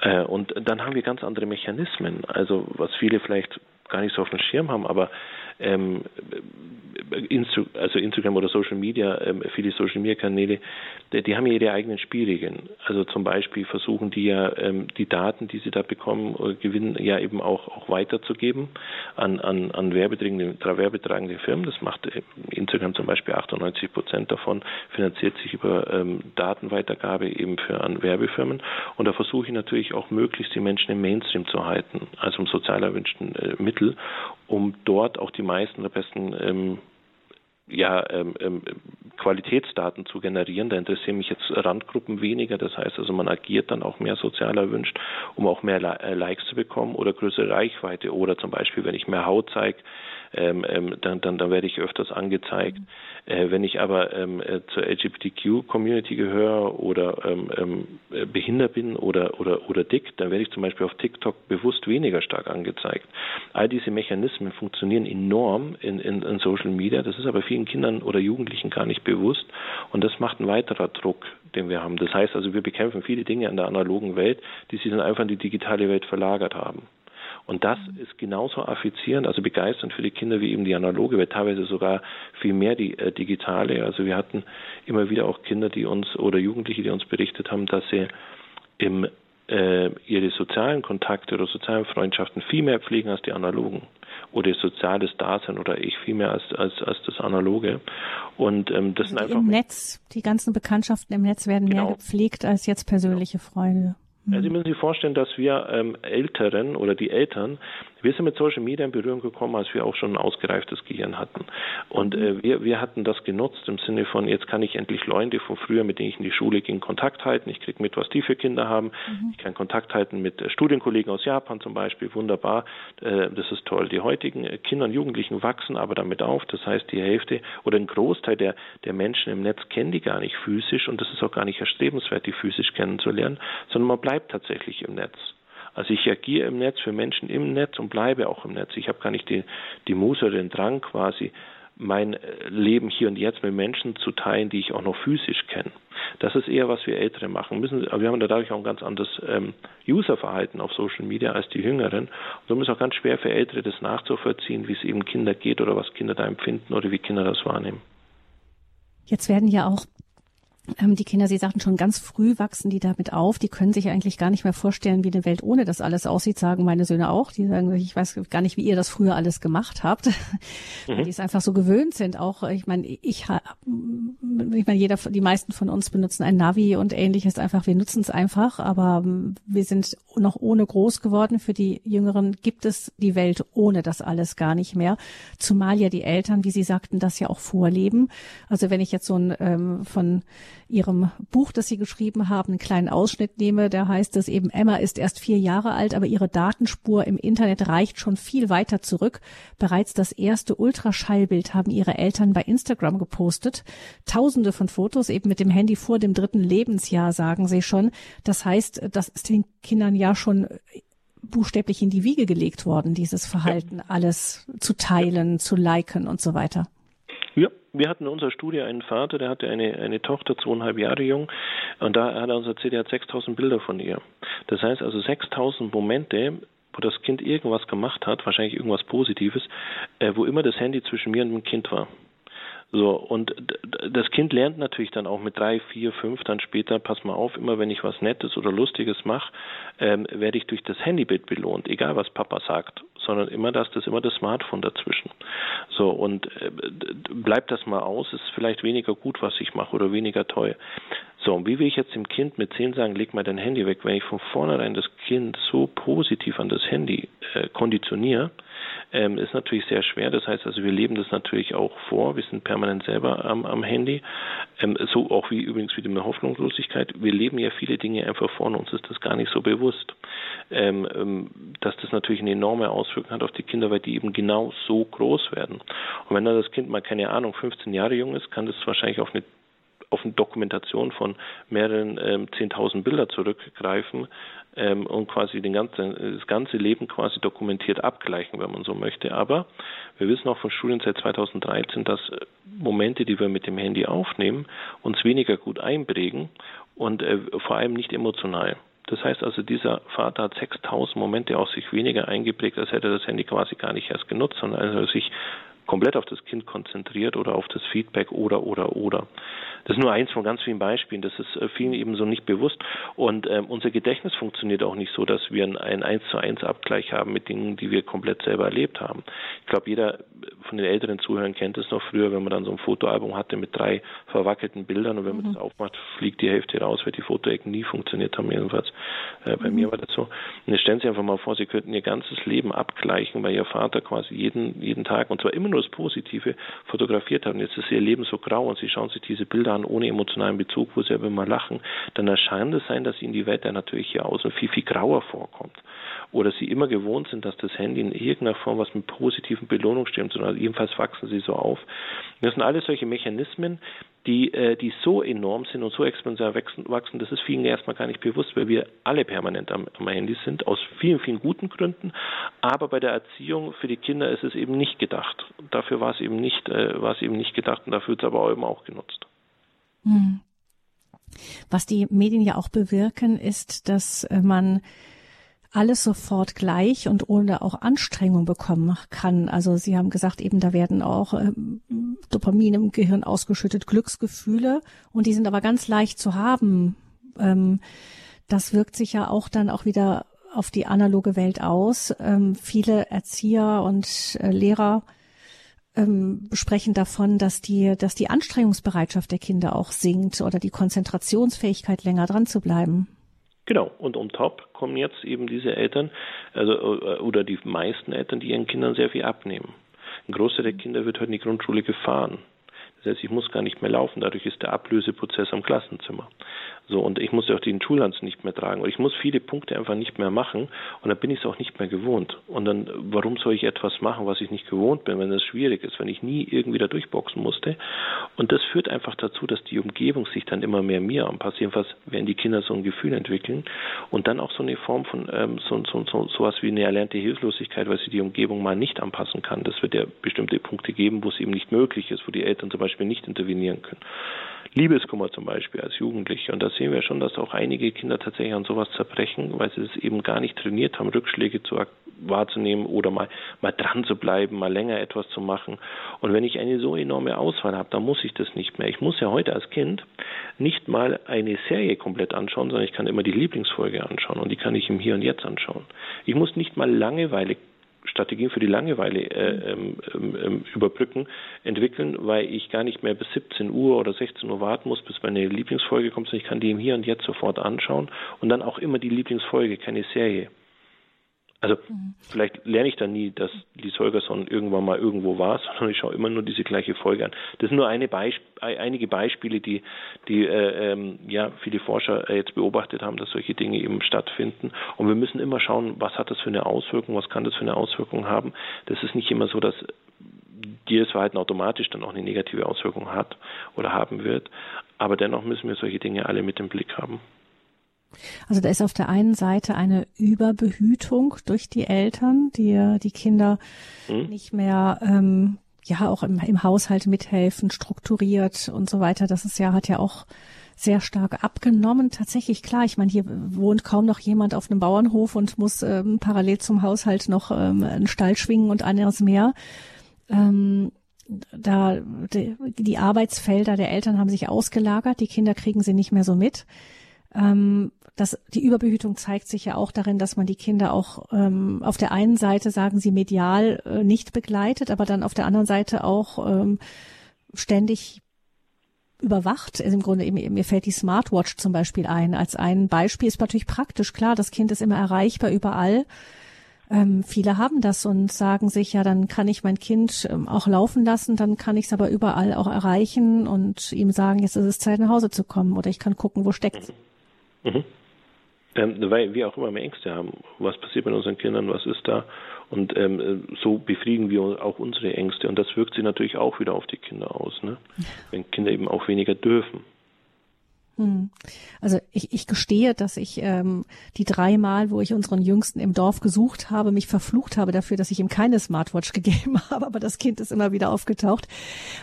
Äh, und dann haben wir ganz andere Mechanismen. Also was viele vielleicht gar nicht so auf dem Schirm haben, aber ähm, Insta also Instagram oder Social Media, ähm, viele Social Media Kanäle, die, die, haben ja ihre eigenen Spielregeln. Also zum Beispiel versuchen die ja ähm, die Daten, die sie da bekommen oder gewinnen, ja eben auch, auch weiterzugeben an, an, an werbetragende, werbetragende Firmen. Das macht äh, Instagram zum Beispiel 98 Prozent davon, finanziert sich über ähm, Datenweitergabe eben für an Werbefirmen. Und da versuche ich natürlich auch möglichst die Menschen im Mainstream zu halten, also im sozial erwünschten äh, Mittel, um dort auch die meisten der besten ähm, ja, ähm, ähm, Qualitätsdaten zu generieren. Da interessieren mich jetzt Randgruppen weniger. Das heißt also, man agiert dann auch mehr sozial erwünscht, um auch mehr äh, Likes zu bekommen oder größere Reichweite. Oder zum Beispiel, wenn ich mehr Haut zeige, ähm, ähm, dann, dann, dann werde ich öfters angezeigt. Mhm. Äh, wenn ich aber ähm, äh, zur LGBTQ-Community gehöre oder ähm, ähm, äh, behindert bin oder, oder, oder dick, dann werde ich zum Beispiel auf TikTok bewusst weniger stark angezeigt. All diese Mechanismen funktionieren enorm in, in, in Social Media. Das ist aber vielen Kindern oder Jugendlichen gar nicht bewusst. Und das macht ein weiterer Druck, den wir haben. Das heißt also, wir bekämpfen viele Dinge in der analogen Welt, die sich dann einfach in die digitale Welt verlagert haben. Und das ist genauso affizierend, also begeisternd für die Kinder wie eben die analoge, weil teilweise sogar viel mehr die äh, digitale. Also wir hatten immer wieder auch Kinder, die uns oder Jugendliche, die uns berichtet haben, dass sie im äh, ihre sozialen Kontakte oder sozialen Freundschaften viel mehr pflegen als die analogen oder soziales Dasein oder ich viel mehr als, als, als das Analoge. Und ähm, das also sind einfach. Im Netz, die ganzen Bekanntschaften im Netz werden genau. mehr gepflegt als jetzt persönliche genau. Freunde. Sie müssen sich vorstellen, dass wir ähm, Älteren oder die Eltern wir sind mit Social Media in Berührung gekommen, als wir auch schon ein ausgereiftes Gehirn hatten. Und äh, wir, wir hatten das genutzt im Sinne von, jetzt kann ich endlich Leute von früher, mit denen ich in die Schule ging, Kontakt halten. Ich kriege mit, was die für Kinder haben. Mhm. Ich kann Kontakt halten mit äh, Studienkollegen aus Japan zum Beispiel. Wunderbar. Äh, das ist toll. Die heutigen äh, Kinder und Jugendlichen wachsen aber damit auf. Das heißt, die Hälfte oder ein Großteil der, der Menschen im Netz kennen die gar nicht physisch und das ist auch gar nicht erstrebenswert, die physisch kennenzulernen, sondern man bleibt tatsächlich im Netz. Also ich agiere im Netz für Menschen im Netz und bleibe auch im Netz. Ich habe gar nicht die, die Muße oder den Drang quasi, mein äh, Leben hier und jetzt mit Menschen zu teilen, die ich auch noch physisch kenne. Das ist eher, was wir Ältere machen müssen. Wir haben dadurch auch ein ganz anderes ähm, Userverhalten auf Social Media als die Jüngeren. Und darum ist es auch ganz schwer für Ältere, das nachzuvollziehen, wie es eben Kinder geht oder was Kinder da empfinden oder wie Kinder das wahrnehmen. Jetzt werden ja auch die Kinder, Sie sagten schon, ganz früh wachsen die damit auf. Die können sich eigentlich gar nicht mehr vorstellen, wie eine Welt ohne das alles aussieht, sagen meine Söhne auch. Die sagen, ich weiß gar nicht, wie ihr das früher alles gemacht habt. Mhm. Weil die es einfach so gewöhnt sind. Auch, ich meine, ich, ich meine, jeder, die meisten von uns benutzen ein Navi und ähnliches einfach. Wir nutzen es einfach, aber ähm, wir sind noch ohne groß geworden. Für die Jüngeren gibt es die Welt ohne das alles gar nicht mehr. Zumal ja die Eltern, wie Sie sagten, das ja auch vorleben. Also wenn ich jetzt so ein ähm, von Ihrem Buch, das Sie geschrieben haben, einen kleinen Ausschnitt nehme, da heißt es eben, Emma ist erst vier Jahre alt, aber ihre Datenspur im Internet reicht schon viel weiter zurück. Bereits das erste Ultraschallbild haben ihre Eltern bei Instagram gepostet. Tausende von Fotos eben mit dem Handy vor dem dritten Lebensjahr, sagen sie schon. Das heißt, das ist den Kindern ja schon buchstäblich in die Wiege gelegt worden, dieses Verhalten, alles zu teilen, zu liken und so weiter. Wir hatten in unserer Studie einen Vater, der hatte eine, eine Tochter, zweieinhalb Jahre jung, und da hat er uns erzählt, er hat 6000 Bilder von ihr. Das heißt also 6000 Momente, wo das Kind irgendwas gemacht hat, wahrscheinlich irgendwas Positives, äh, wo immer das Handy zwischen mir und dem Kind war. So, und das Kind lernt natürlich dann auch mit drei, vier, fünf dann später, pass mal auf, immer wenn ich was Nettes oder Lustiges mache, ähm, werde ich durch das Handybild belohnt, egal was Papa sagt, sondern immer das, das immer das Smartphone dazwischen. So, und äh, bleibt das mal aus, ist vielleicht weniger gut, was ich mache oder weniger toll. So, und wie will ich jetzt dem Kind mit zehn sagen, leg mal dein Handy weg, wenn ich von vornherein das Kind so positiv an das Handy äh, konditioniere, ähm, ist natürlich sehr schwer. Das heißt also, wir leben das natürlich auch vor. Wir sind permanent selber am, am Handy. Ähm, so auch wie übrigens wie die Hoffnungslosigkeit. Wir leben ja viele Dinge einfach vor und uns ist das gar nicht so bewusst. Ähm, ähm, dass das natürlich eine enorme Auswirkung hat auf die Kinder, weil die eben genau so groß werden. Und wenn dann das Kind mal keine Ahnung 15 Jahre jung ist, kann das wahrscheinlich auf eine auf eine Dokumentation von mehreren ähm, 10.000 Bilder zurückgreifen ähm, und quasi den ganzen, das ganze Leben quasi dokumentiert abgleichen, wenn man so möchte. Aber wir wissen auch von Studien seit 2013, dass Momente, die wir mit dem Handy aufnehmen, uns weniger gut einprägen und äh, vor allem nicht emotional. Das heißt also, dieser Vater hat 6000 Momente aus sich weniger eingeprägt, als hätte er das Handy quasi gar nicht erst genutzt, sondern als er sich komplett auf das Kind konzentriert oder auf das Feedback oder oder oder. Das ist nur eins von ganz vielen Beispielen. Das ist äh, vielen eben so nicht bewusst. Und ähm, unser Gedächtnis funktioniert auch nicht so, dass wir einen 1 zu 1 Abgleich haben mit Dingen, die wir komplett selber erlebt haben. Ich glaube, jeder von den älteren Zuhörern kennt es noch früher, wenn man dann so ein Fotoalbum hatte mit drei verwackelten Bildern und wenn man mhm. das aufmacht, fliegt die Hälfte raus, weil die Fotoecken nie funktioniert haben, jedenfalls. Äh, bei mhm. mir war das so. Und jetzt stellen Sie einfach mal vor, Sie könnten Ihr ganzes Leben abgleichen, weil Ihr Vater quasi jeden, jeden Tag, und zwar immer nur das Positive, fotografiert hat. Und jetzt ist Ihr Leben so grau und Sie schauen sich diese Bilder an ohne emotionalen Bezug, wo Sie aber immer lachen, dann erscheint es sein, dass Ihnen die Welt dann natürlich hier außen viel, viel grauer vorkommt oder sie immer gewohnt sind, dass das Handy in irgendeiner Form was mit positiven Belohnungen stimmt, sondern jedenfalls wachsen sie so auf. Das sind alles solche Mechanismen, die, äh, die so enorm sind und so exponentiell wachsen, das ist vielen erstmal gar nicht bewusst, weil wir alle permanent am, am Handy sind, aus vielen, vielen guten Gründen. Aber bei der Erziehung für die Kinder ist es eben nicht gedacht. Dafür war es eben nicht, äh, war es eben nicht gedacht und dafür wird es aber eben auch genutzt. Hm. Was die Medien ja auch bewirken, ist, dass äh, man alles sofort gleich und ohne auch Anstrengung bekommen kann. Also Sie haben gesagt, eben da werden auch ähm, Dopamin im Gehirn ausgeschüttet, Glücksgefühle und die sind aber ganz leicht zu haben. Ähm, das wirkt sich ja auch dann auch wieder auf die analoge Welt aus. Ähm, viele Erzieher und äh, Lehrer ähm, sprechen davon, dass die, dass die Anstrengungsbereitschaft der Kinder auch sinkt oder die Konzentrationsfähigkeit länger dran zu bleiben. Genau, und on top kommen jetzt eben diese Eltern, also äh, oder die meisten Eltern, die ihren Kindern sehr viel abnehmen. Ein Großteil der Kinder wird heute in die Grundschule gefahren. Das heißt, ich muss gar nicht mehr laufen, dadurch ist der Ablöseprozess am Klassenzimmer. So, und ich muss ja auch den Schullanz nicht mehr tragen. Und ich muss viele Punkte einfach nicht mehr machen. Und dann bin ich es auch nicht mehr gewohnt. Und dann, warum soll ich etwas machen, was ich nicht gewohnt bin, wenn das schwierig ist, wenn ich nie irgendwie da durchboxen musste? Und das führt einfach dazu, dass die Umgebung sich dann immer mehr mir anpasst. Jedenfalls werden die Kinder so ein Gefühl entwickeln. Und dann auch so eine Form von, ähm, so, so, so, sowas wie eine erlernte Hilflosigkeit, weil sie die Umgebung mal nicht anpassen kann. Das wird ja bestimmte Punkte geben, wo es eben nicht möglich ist, wo die Eltern zum Beispiel nicht intervenieren können. Liebeskummer zum Beispiel als Jugendliche. Und da sehen wir schon, dass auch einige Kinder tatsächlich an sowas zerbrechen, weil sie es eben gar nicht trainiert haben, Rückschläge zu wahrzunehmen oder mal, mal dran zu bleiben, mal länger etwas zu machen. Und wenn ich eine so enorme Auswahl habe, dann muss ich das nicht mehr. Ich muss ja heute als Kind nicht mal eine Serie komplett anschauen, sondern ich kann immer die Lieblingsfolge anschauen und die kann ich im Hier und Jetzt anschauen. Ich muss nicht mal Langeweile Strategien für die Langeweile äh, ähm, ähm, ähm, überbrücken, entwickeln, weil ich gar nicht mehr bis 17 Uhr oder 16 Uhr warten muss, bis meine Lieblingsfolge kommt, sondern ich kann die im Hier und Jetzt sofort anschauen und dann auch immer die Lieblingsfolge, keine Serie. Also mhm. vielleicht lerne ich dann nie, dass Lies Holgersson irgendwann mal irgendwo war, sondern ich schaue immer nur diese gleiche Folge an. Das sind nur eine Beisp einige Beispiele, die, die äh, ähm, ja viele Forscher äh, jetzt beobachtet haben, dass solche Dinge eben stattfinden. Und wir müssen immer schauen, was hat das für eine Auswirkung, was kann das für eine Auswirkung haben. Das ist nicht immer so, dass jedes Verhalten automatisch dann auch eine negative Auswirkung hat oder haben wird. Aber dennoch müssen wir solche Dinge alle mit im Blick haben. Also da ist auf der einen Seite eine Überbehütung durch die Eltern, die die Kinder mhm. nicht mehr ähm, ja auch im, im Haushalt mithelfen, strukturiert und so weiter. Das ist ja, hat ja auch sehr stark abgenommen. Tatsächlich, klar, ich meine, hier wohnt kaum noch jemand auf einem Bauernhof und muss ähm, parallel zum Haushalt noch ähm, einen Stall schwingen und anderes mehr. Ähm, da die, die Arbeitsfelder der Eltern haben sich ausgelagert, die Kinder kriegen sie nicht mehr so mit. Ähm, das, die Überbehütung zeigt sich ja auch darin, dass man die Kinder auch ähm, auf der einen Seite, sagen sie, medial äh, nicht begleitet, aber dann auf der anderen Seite auch ähm, ständig überwacht. Also Im Grunde, mir fällt die Smartwatch zum Beispiel ein. Als ein Beispiel ist natürlich praktisch. Klar, das Kind ist immer erreichbar überall. Ähm, viele haben das und sagen sich, ja, dann kann ich mein Kind ähm, auch laufen lassen, dann kann ich es aber überall auch erreichen und ihm sagen, jetzt ist es Zeit, nach Hause zu kommen oder ich kann gucken, wo steckt mhm. mhm. Ähm, weil wir auch immer mehr Ängste haben. Was passiert mit unseren Kindern? Was ist da? Und ähm, so befriedigen wir auch unsere Ängste. Und das wirkt sich natürlich auch wieder auf die Kinder aus, ne? wenn Kinder eben auch weniger dürfen. Hm. Also ich, ich gestehe, dass ich ähm, die dreimal, wo ich unseren Jüngsten im Dorf gesucht habe, mich verflucht habe dafür, dass ich ihm keine Smartwatch gegeben habe, aber das Kind ist immer wieder aufgetaucht.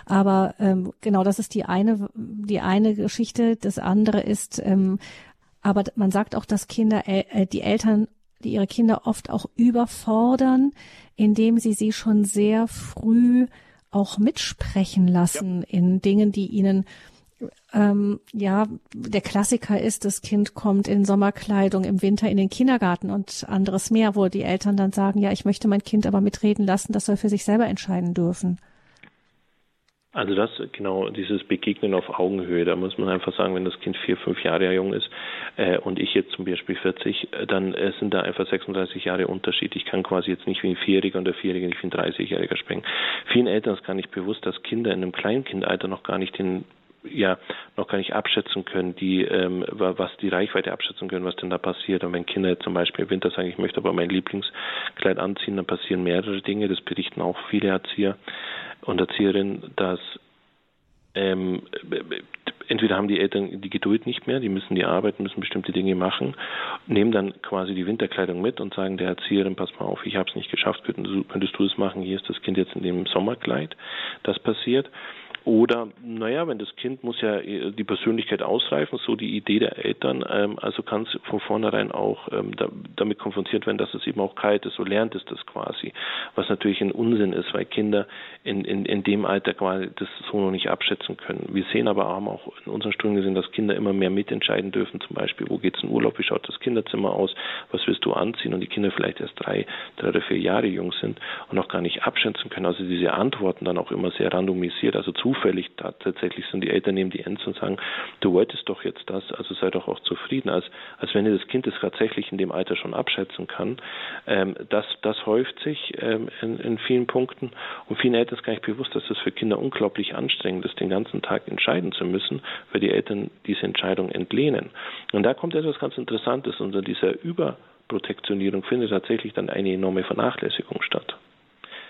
Aber ähm, genau, das ist die eine, die eine Geschichte. Das andere ist, ähm, aber man sagt auch, dass Kinder, äh, die Eltern die ihre Kinder oft auch überfordern, indem sie sie schon sehr früh auch mitsprechen lassen ja. in Dingen, die ihnen ähm, ja, der Klassiker ist, das Kind kommt in Sommerkleidung im Winter in den Kindergarten und anderes mehr, wo die Eltern dann sagen, ja, ich möchte mein Kind aber mitreden lassen, das soll für sich selber entscheiden dürfen. Also das, genau, dieses Begegnen auf Augenhöhe, da muss man einfach sagen, wenn das Kind vier, fünf Jahre jung ist äh, und ich jetzt zum Beispiel 40, äh, dann äh, sind da einfach 36 Jahre Unterschied. Ich kann quasi jetzt nicht wie ein Vierjähriger und der Vierjährige nicht wie ein 30-Jähriger sprechen. Vielen Eltern ist gar nicht bewusst, dass Kinder in einem Kleinkindalter noch gar nicht den ja noch gar nicht abschätzen können, die ähm, was die Reichweite abschätzen können, was denn da passiert. Und wenn Kinder jetzt zum Beispiel im Winter sagen, ich möchte aber mein Lieblingskleid anziehen, dann passieren mehrere Dinge. Das berichten auch viele Erzieher und Erzieherinnen, dass ähm, entweder haben die Eltern die Geduld nicht mehr, die müssen die arbeiten, müssen bestimmte Dinge machen, nehmen dann quasi die Winterkleidung mit und sagen der Erzieherin, pass mal auf, ich habe es nicht geschafft, könntest du, das machen, hier ist das Kind jetzt in dem Sommerkleid. Das passiert. Oder, naja, wenn das Kind muss ja äh, die Persönlichkeit ausreifen, so die Idee der Eltern, ähm, also kann es von vornherein auch ähm, da, damit konfrontiert werden, dass es eben auch kalt ist, so lernt es das quasi. Was natürlich ein Unsinn ist, weil Kinder in, in, in dem Alter quasi das so noch nicht abschätzen können. Wir sehen aber haben auch in unseren Studien gesehen, dass Kinder immer mehr mitentscheiden dürfen, zum Beispiel, wo geht es in Urlaub, wie schaut das Kinderzimmer aus, was willst du anziehen und die Kinder vielleicht erst drei, drei oder vier Jahre jung sind und noch gar nicht abschätzen können. Also diese Antworten dann auch immer sehr randomisiert, also zu zufällig tatsächlich sind. Die Eltern nehmen die Ends und sagen, du wolltest doch jetzt das, also sei doch auch zufrieden, als, als wenn das Kind es tatsächlich in dem Alter schon abschätzen kann. Ähm, das, das häuft sich ähm, in, in vielen Punkten und vielen Eltern ist gar nicht bewusst, dass das für Kinder unglaublich anstrengend ist, den ganzen Tag entscheiden zu müssen, weil die Eltern diese Entscheidung entlehnen. Und da kommt etwas ganz Interessantes. Unter dieser Überprotektionierung findet tatsächlich dann eine enorme Vernachlässigung statt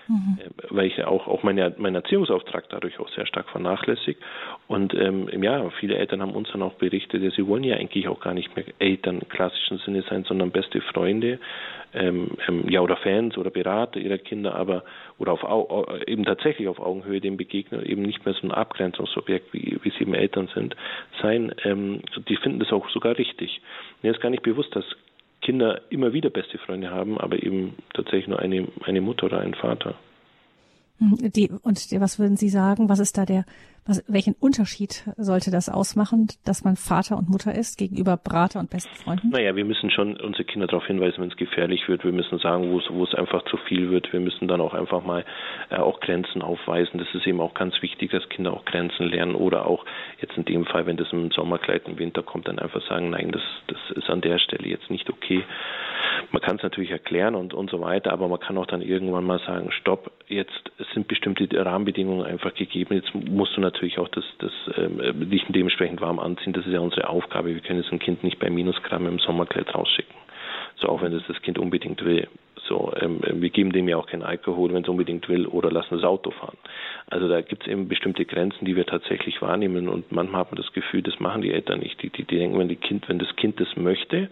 mhm. weil ich auch, auch meine, meinen Erziehungsauftrag dadurch auch sehr stark vernachlässigt. Und ähm, ja, viele Eltern haben uns dann auch berichtet, sie wollen ja eigentlich auch gar nicht mehr Eltern im klassischen Sinne sein, sondern beste Freunde, ähm, ähm, ja, oder Fans oder Berater ihrer Kinder, aber oder auf eben tatsächlich auf Augenhöhe dem begegnen, eben nicht mehr so ein Abgrenzungsobjekt, wie, wie sie eben Eltern sind, sein, ähm, die finden das auch sogar richtig. Mir ist gar nicht bewusst, dass Kinder immer wieder beste Freunde haben, aber eben tatsächlich nur eine, eine Mutter oder einen Vater. Hm, die, und was würden Sie sagen, was ist da der, was, welchen Unterschied sollte das ausmachen, dass man Vater und Mutter ist gegenüber Brater und besten Freunden? Naja, wir müssen schon unsere Kinder darauf hinweisen, wenn es gefährlich wird. Wir müssen sagen, wo es, einfach zu viel wird. Wir müssen dann auch einfach mal äh, auch Grenzen aufweisen. Das ist eben auch ganz wichtig, dass Kinder auch Grenzen lernen oder auch jetzt in dem Fall, wenn das im Sommerkleid im Winter kommt, dann einfach sagen, nein, das, das ist an der Stelle jetzt nicht okay. Man kann es natürlich erklären und, und so weiter, aber man kann auch dann irgendwann mal sagen, stopp, jetzt sind bestimmte Rahmenbedingungen einfach gegeben. Jetzt musst du natürlich auch das, das ähm, dich dementsprechend warm anziehen. Das ist ja unsere Aufgabe. Wir können jetzt ein Kind nicht bei Minusgramm im Sommerkleid rausschicken. So auch wenn das das Kind unbedingt will. So, ähm, wir geben dem ja auch keinen Alkohol, wenn es unbedingt will, oder lassen das Auto fahren. Also da gibt es eben bestimmte Grenzen, die wir tatsächlich wahrnehmen und manchmal hat man das Gefühl, das machen die Eltern nicht. Die, die, die denken, wenn die Kind, wenn das Kind das möchte,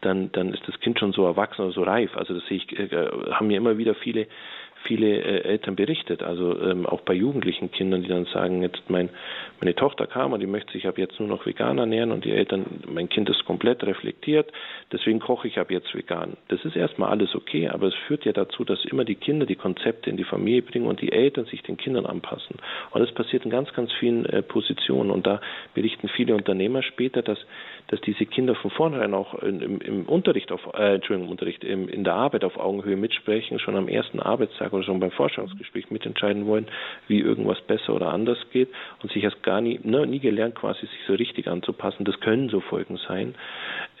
dann, dann ist das Kind schon so erwachsen oder so reif. Also das sehe ich, äh, haben mir immer wieder viele viele äh, Eltern berichtet, also ähm, auch bei jugendlichen Kindern, die dann sagen, jetzt mein, meine Tochter kam und die möchte sich ab jetzt nur noch vegan ernähren und die Eltern, mein Kind ist komplett reflektiert, deswegen koche ich ab jetzt vegan. Das ist erstmal alles okay, aber es führt ja dazu, dass immer die Kinder die Konzepte in die Familie bringen und die Eltern sich den Kindern anpassen. Und das passiert in ganz, ganz vielen äh, Positionen und da berichten viele Unternehmer später, dass dass diese Kinder von vornherein auch im, im Unterricht auf, äh, Entschuldigung, Unterricht, im, in der Arbeit auf Augenhöhe mitsprechen, schon am ersten Arbeitstag oder schon beim Forschungsgespräch mitentscheiden wollen, wie irgendwas besser oder anders geht und sich erst gar nie, ne, nie gelernt, quasi sich so richtig anzupassen. Das können so Folgen sein,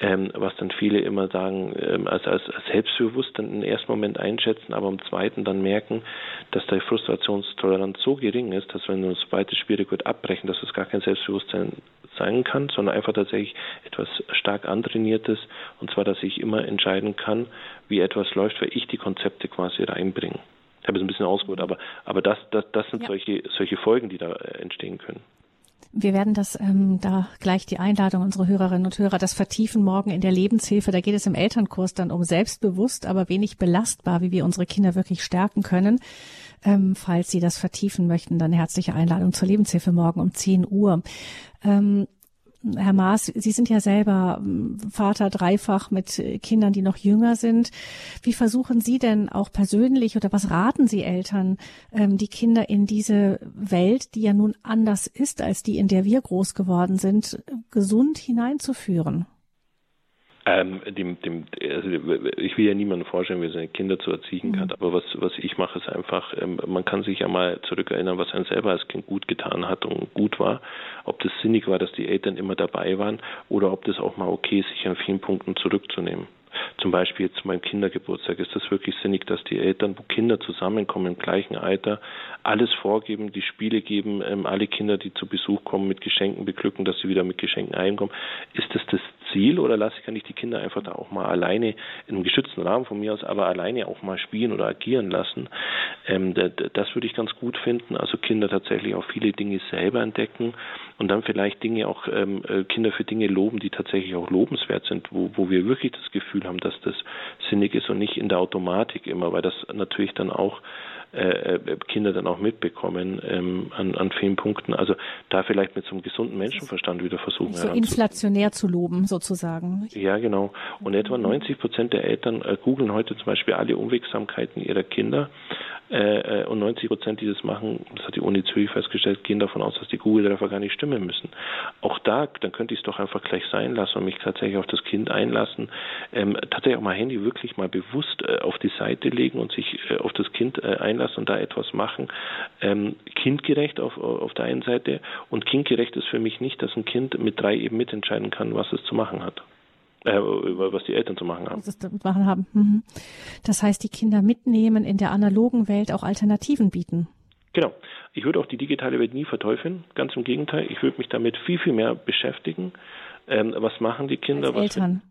ähm, was dann viele immer sagen, ähm, als, als, als selbstbewusst dann im ersten Moment einschätzen, aber im zweiten dann merken, dass die Frustrationstoleranz so gering ist, dass wenn uns beide Spiele gut abbrechen, dass es gar kein Selbstbewusstsein sein kann, sondern einfach tatsächlich etwas stark antrainiertes, und zwar, dass ich immer entscheiden kann, wie etwas läuft, weil ich die Konzepte quasi reinbringe. Ich habe es ein bisschen ausgeholt, aber, aber das, das, das sind ja. solche, solche Folgen, die da äh, entstehen können. Wir werden das ähm, da gleich die Einladung unserer Hörerinnen und Hörer, das vertiefen morgen in der Lebenshilfe. Da geht es im Elternkurs dann um selbstbewusst, aber wenig belastbar, wie wir unsere Kinder wirklich stärken können. Ähm, falls Sie das vertiefen möchten, dann herzliche Einladung zur Lebenshilfe morgen um 10 Uhr. Ähm, Herr Maas, Sie sind ja selber ähm, Vater dreifach mit Kindern, die noch jünger sind. Wie versuchen Sie denn auch persönlich oder was raten Sie Eltern, ähm, die Kinder in diese Welt, die ja nun anders ist als die, in der wir groß geworden sind, gesund hineinzuführen? Ähm, dem, dem, also ich will ja niemandem vorstellen, wie er seine Kinder zu erziehen mhm. aber was, was ich mache, ist einfach, ähm, man kann sich ja mal zurückerinnern, was einem selber als Kind gut getan hat und gut war. Ob das sinnig war, dass die Eltern immer dabei waren oder ob das auch mal okay ist, sich an vielen Punkten zurückzunehmen. Zum Beispiel jetzt zu meinem Kindergeburtstag ist das wirklich sinnig, dass die Eltern, wo Kinder zusammenkommen im gleichen Alter, alles vorgeben, die Spiele geben, ähm, alle Kinder, die zu Besuch kommen, mit Geschenken beglücken, dass sie wieder mit Geschenken einkommen. Ist das das Ziel oder lasse kann ich die Kinder einfach da auch mal alleine in einem geschützten Rahmen von mir aus, aber alleine auch mal spielen oder agieren lassen? Ähm, das würde ich ganz gut finden. Also Kinder tatsächlich auch viele Dinge selber entdecken und dann vielleicht Dinge auch ähm, äh, Kinder für Dinge loben, die tatsächlich auch lobenswert sind, wo, wo wir wirklich das Gefühl haben, dass das sinnig ist und nicht in der Automatik immer, weil das natürlich dann auch äh, äh, Kinder dann auch mitbekommen ähm, an, an vielen Punkten. Also da vielleicht mit so einem gesunden Menschenverstand wieder versuchen. So inflationär zu loben sozusagen. Ja, genau. Und etwa 90 Prozent der Eltern äh, googeln heute zum Beispiel alle Unwegsamkeiten ihrer Kinder äh, äh und 90 Prozent, die das machen, das hat die Uni Zürich festgestellt, gehen davon aus, dass die Google-Treffer gar nicht stimmen müssen. Auch da, dann könnte ich es doch einfach gleich sein lassen und mich tatsächlich auf das Kind einlassen. Ähm, tatsächlich auch mal Handy wirklich mal bewusst äh, auf die Seite legen und sich äh, auf das Kind äh, einlassen und da etwas machen. Ähm, kindgerecht auf, auf der einen Seite und kindgerecht ist für mich nicht, dass ein Kind mit drei eben mitentscheiden kann, was es zu machen hat äh, was die Eltern zu machen haben. Was machen haben. Mhm. Das heißt, die Kinder mitnehmen, in der analogen Welt auch Alternativen bieten. Genau. Ich würde auch die digitale Welt nie verteufeln. Ganz im Gegenteil. Ich würde mich damit viel, viel mehr beschäftigen. Ähm, was machen die Kinder? Als Eltern.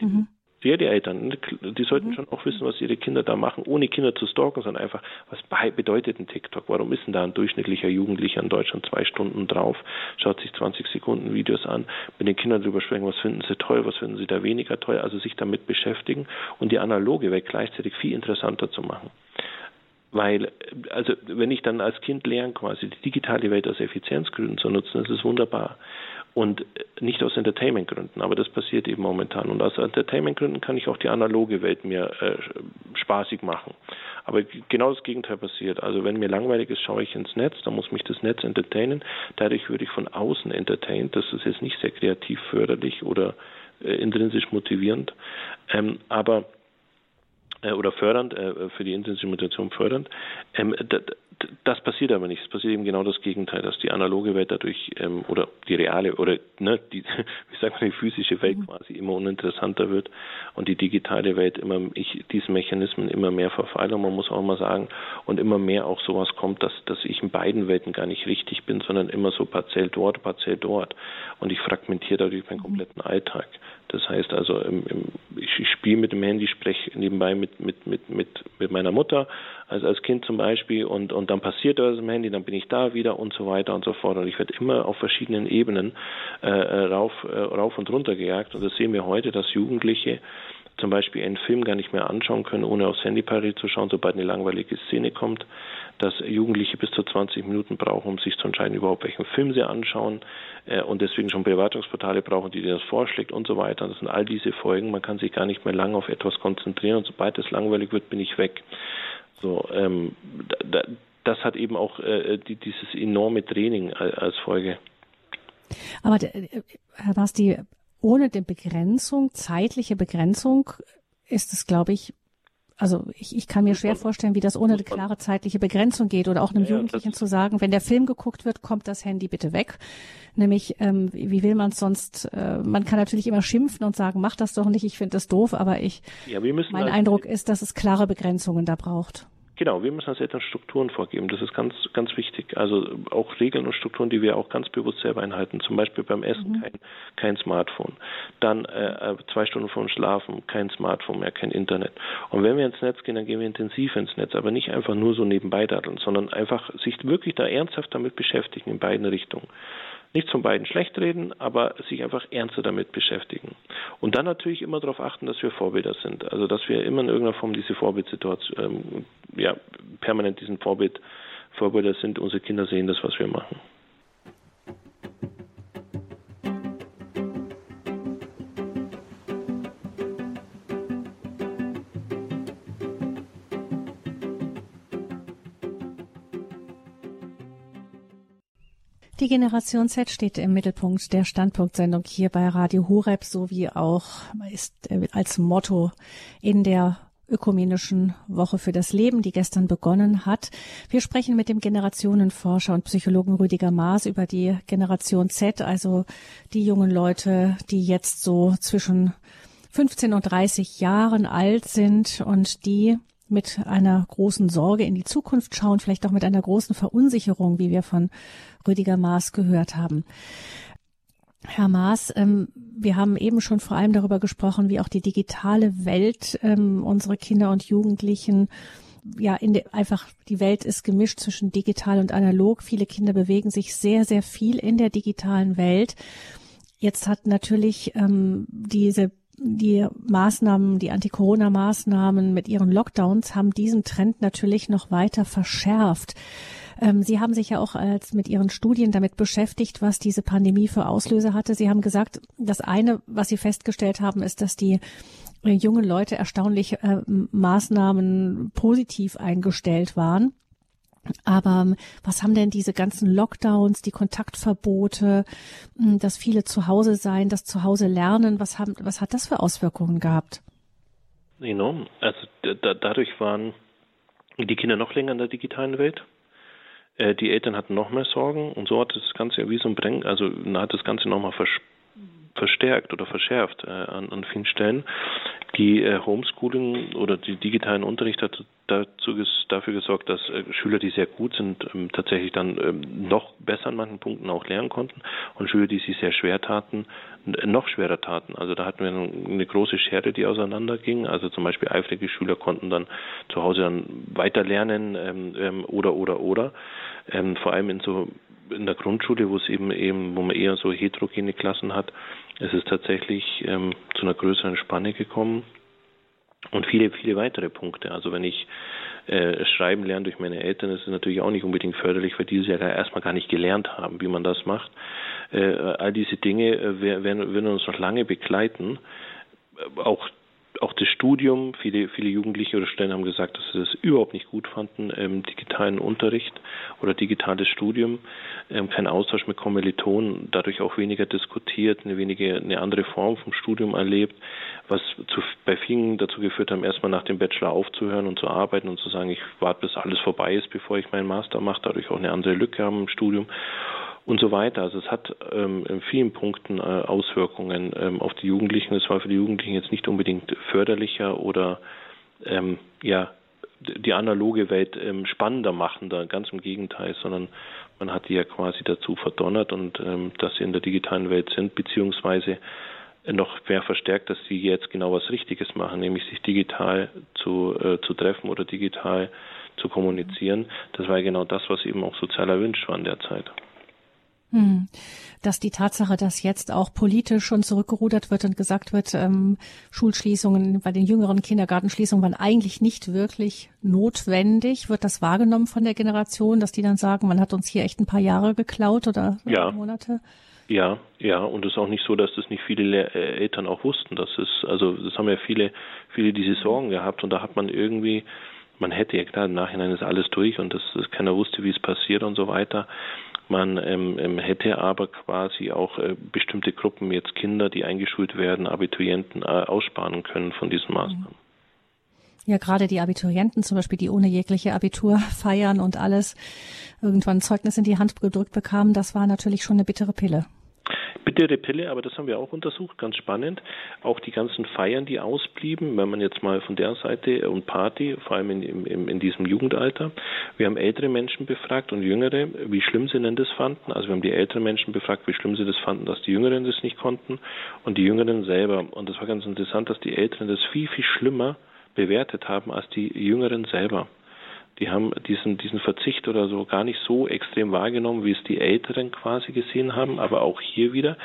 Die, mhm. Ja, die Eltern, die sollten mhm. schon auch wissen, was ihre Kinder da machen, ohne Kinder zu stalken, sondern einfach, was bedeutet ein TikTok? Warum ist denn da ein durchschnittlicher Jugendlicher in Deutschland zwei Stunden drauf, schaut sich 20 Sekunden Videos an, mit den Kindern drüber sprechen, was finden sie toll, was finden sie da weniger toll, also sich damit beschäftigen und die analoge Welt gleichzeitig viel interessanter zu machen. Weil, also wenn ich dann als Kind lerne, quasi die digitale Welt aus Effizienzgründen zu nutzen, das ist wunderbar und nicht aus Entertainmentgründen, aber das passiert eben momentan. Und aus Entertainmentgründen kann ich auch die analoge Welt mir äh, spaßig machen. Aber genau das Gegenteil passiert. Also wenn mir langweilig ist, schaue ich ins Netz, dann muss mich das Netz entertainen. Dadurch würde ich von außen entertained. Das ist jetzt nicht sehr kreativ förderlich oder äh, intrinsisch motivierend. Ähm, aber oder fördernd, äh, für die intensivste Mutation fördernd. Ähm, das passiert aber nicht. Es passiert eben genau das Gegenteil, dass die analoge Welt dadurch ähm, oder die reale oder ne, die, wie sagt man, die physische Welt mhm. quasi immer uninteressanter wird und die digitale Welt immer ich diesen Mechanismen immer mehr verfeile. Und man muss auch mal sagen, und immer mehr auch sowas kommt, dass, dass ich in beiden Welten gar nicht richtig bin, sondern immer so partiell dort, partiell dort. Und ich fragmentiere dadurch meinen mhm. kompletten Alltag. Das heißt also, im, im, ich, spiele mit dem Handy, spreche nebenbei mit, mit, mit, mit, mit meiner Mutter, also als Kind zum Beispiel, und, und dann passiert was im Handy, dann bin ich da wieder und so weiter und so fort. Und ich werde immer auf verschiedenen Ebenen äh, äh rauf, äh, rauf und runter gejagt. Und das sehen wir heute, dass Jugendliche zum Beispiel einen Film gar nicht mehr anschauen können, ohne aufs Handy parallel zu schauen, sobald eine langweilige Szene kommt, dass Jugendliche bis zu 20 Minuten brauchen, um sich zu entscheiden, überhaupt welchen Film sie anschauen äh, und deswegen schon Bewertungsportale brauchen, die dir das vorschlägt und so weiter. Das sind all diese Folgen. Man kann sich gar nicht mehr lange auf etwas konzentrieren und sobald es langweilig wird, bin ich weg. So, ähm, da, das hat eben auch äh, die, dieses enorme Training als Folge. Aber äh, Herr Basti, ohne die Begrenzung, zeitliche Begrenzung, ist es, glaube ich, also ich, ich kann mir schwer vorstellen, wie das ohne eine klare zeitliche Begrenzung geht oder auch einem ja, Jugendlichen zu sagen, wenn der Film geguckt wird, kommt das Handy bitte weg. Nämlich, ähm, wie will man es sonst? Äh, man kann natürlich immer schimpfen und sagen, mach das doch nicht, ich finde das doof, aber ich, ja, mein halt Eindruck ist, dass es klare Begrenzungen da braucht. Genau, wir müssen als Eltern Strukturen vorgeben. Das ist ganz, ganz wichtig. Also auch Regeln und Strukturen, die wir auch ganz bewusst selber einhalten. Zum Beispiel beim Essen mhm. kein, kein Smartphone. Dann äh, zwei Stunden vor dem Schlafen kein Smartphone mehr, kein Internet. Und wenn wir ins Netz gehen, dann gehen wir intensiv ins Netz, aber nicht einfach nur so nebenbei daddeln, sondern einfach sich wirklich da ernsthaft damit beschäftigen in beiden Richtungen nichts von beiden schlecht reden, aber sich einfach ernster damit beschäftigen. Und dann natürlich immer darauf achten, dass wir Vorbilder sind. Also dass wir immer in irgendeiner Form diese Vorbildsituation, ähm, ja, permanent diesen Vorbild, Vorbilder sind. Unsere Kinder sehen das, was wir machen. Die Generation Z steht im Mittelpunkt der Standpunktsendung hier bei Radio Horeb, sowie auch ist äh, als Motto in der ökumenischen Woche für das Leben, die gestern begonnen hat. Wir sprechen mit dem Generationenforscher und Psychologen Rüdiger Maas über die Generation Z, also die jungen Leute, die jetzt so zwischen 15 und 30 Jahren alt sind und die mit einer großen Sorge in die Zukunft schauen, vielleicht auch mit einer großen Verunsicherung, wie wir von Rüdiger Maas gehört haben. Herr Maas, ähm, wir haben eben schon vor allem darüber gesprochen, wie auch die digitale Welt ähm, unsere Kinder und Jugendlichen ja, in de, einfach die Welt ist gemischt zwischen digital und analog. Viele Kinder bewegen sich sehr, sehr viel in der digitalen Welt. Jetzt hat natürlich ähm, diese die Maßnahmen, die Anti-Corona-Maßnahmen mit ihren Lockdowns haben diesen Trend natürlich noch weiter verschärft. Ähm, Sie haben sich ja auch als mit Ihren Studien damit beschäftigt, was diese Pandemie für Auslöser hatte. Sie haben gesagt, das eine, was Sie festgestellt haben, ist, dass die äh, jungen Leute erstaunlich äh, Maßnahmen positiv eingestellt waren. Aber ähm, was haben denn diese ganzen Lockdowns, die Kontaktverbote, hm, dass viele zu Hause sein, das zu Hause lernen, was haben, was hat das für Auswirkungen gehabt? Enorm. Also da, dadurch waren die Kinder noch länger in der digitalen Welt. Äh, die Eltern hatten noch mehr Sorgen und so hat das Ganze wie so ein Brenn, also hat das Ganze nochmal verstärkt oder verschärft äh, an, an vielen Stellen. Die äh, Homeschooling oder die digitalen Unterricht hat dazu dafür gesorgt, dass äh, Schüler, die sehr gut sind, ähm, tatsächlich dann ähm, noch besser an manchen Punkten auch lernen konnten und Schüler, die sich sehr schwer taten, noch schwerer taten. Also da hatten wir eine große Schere, die auseinanderging. Also zum Beispiel eifrige Schüler konnten dann zu Hause dann weiter lernen ähm, ähm, oder oder oder. Ähm, vor allem in so in der Grundschule, wo es eben eben, wo man eher so heterogene Klassen hat, ist es tatsächlich ähm, zu einer größeren Spanne gekommen und viele, viele weitere Punkte. Also wenn ich äh, schreiben lerne durch meine Eltern, ist es natürlich auch nicht unbedingt förderlich, weil die es ja erstmal gar nicht gelernt haben, wie man das macht. Äh, all diese Dinge äh, werden, werden uns noch lange begleiten. Auch auch das Studium, viele, viele Jugendliche oder Studenten haben gesagt, dass sie das überhaupt nicht gut fanden, ähm, digitalen Unterricht oder digitales Studium, ähm, kein Austausch mit Kommilitonen, dadurch auch weniger diskutiert, eine wenige, eine andere Form vom Studium erlebt, was zu, bei vielen dazu geführt haben, erstmal nach dem Bachelor aufzuhören und zu arbeiten und zu sagen, ich warte bis alles vorbei ist, bevor ich meinen Master mache, dadurch auch eine andere Lücke haben im Studium und so weiter. Also es hat ähm, in vielen Punkten äh, Auswirkungen ähm, auf die Jugendlichen. Es war für die Jugendlichen jetzt nicht unbedingt förderlicher oder ähm, ja die analoge Welt ähm, spannender machender, ganz im Gegenteil, sondern man hat die ja quasi dazu verdonnert und ähm, dass sie in der digitalen Welt sind, beziehungsweise noch mehr verstärkt, dass sie jetzt genau was Richtiges machen, nämlich sich digital zu, äh, zu treffen oder digital zu kommunizieren. Das war ja genau das, was eben auch sozial erwünscht war in der Zeit. Hm. Dass die Tatsache, dass jetzt auch politisch schon zurückgerudert wird und gesagt wird, ähm, Schulschließungen bei den jüngeren Kindergartenschließungen waren eigentlich nicht wirklich notwendig, wird das wahrgenommen von der Generation, dass die dann sagen, man hat uns hier echt ein paar Jahre geklaut oder ja. Monate? Ja, ja, und es ist auch nicht so, dass das nicht viele äh, Eltern auch wussten. Das ist, also das haben ja viele, viele diese Sorgen gehabt und da hat man irgendwie, man hätte ja klar, im Nachhinein ist alles durch und das, das keiner wusste, wie es passiert und so weiter. Man ähm, ähm, hätte aber quasi auch äh, bestimmte Gruppen, jetzt Kinder, die eingeschult werden, Abiturienten äh, aussparen können von diesen Maßnahmen. Ja, gerade die Abiturienten zum Beispiel, die ohne jegliche Abitur feiern und alles irgendwann Zeugnis in die Hand gedrückt bekamen, das war natürlich schon eine bittere Pille bittere Pille, aber das haben wir auch untersucht, ganz spannend. Auch die ganzen Feiern, die ausblieben, wenn man jetzt mal von der Seite und Party, vor allem in, in, in diesem Jugendalter. Wir haben ältere Menschen befragt und jüngere, wie schlimm sie denn das fanden. Also wir haben die älteren Menschen befragt, wie schlimm sie das fanden, dass die Jüngeren das nicht konnten und die Jüngeren selber. Und das war ganz interessant, dass die Älteren das viel, viel schlimmer bewertet haben als die Jüngeren selber die haben diesen, diesen Verzicht oder so gar nicht so extrem wahrgenommen, wie es die Älteren quasi gesehen haben. Aber auch hier wieder,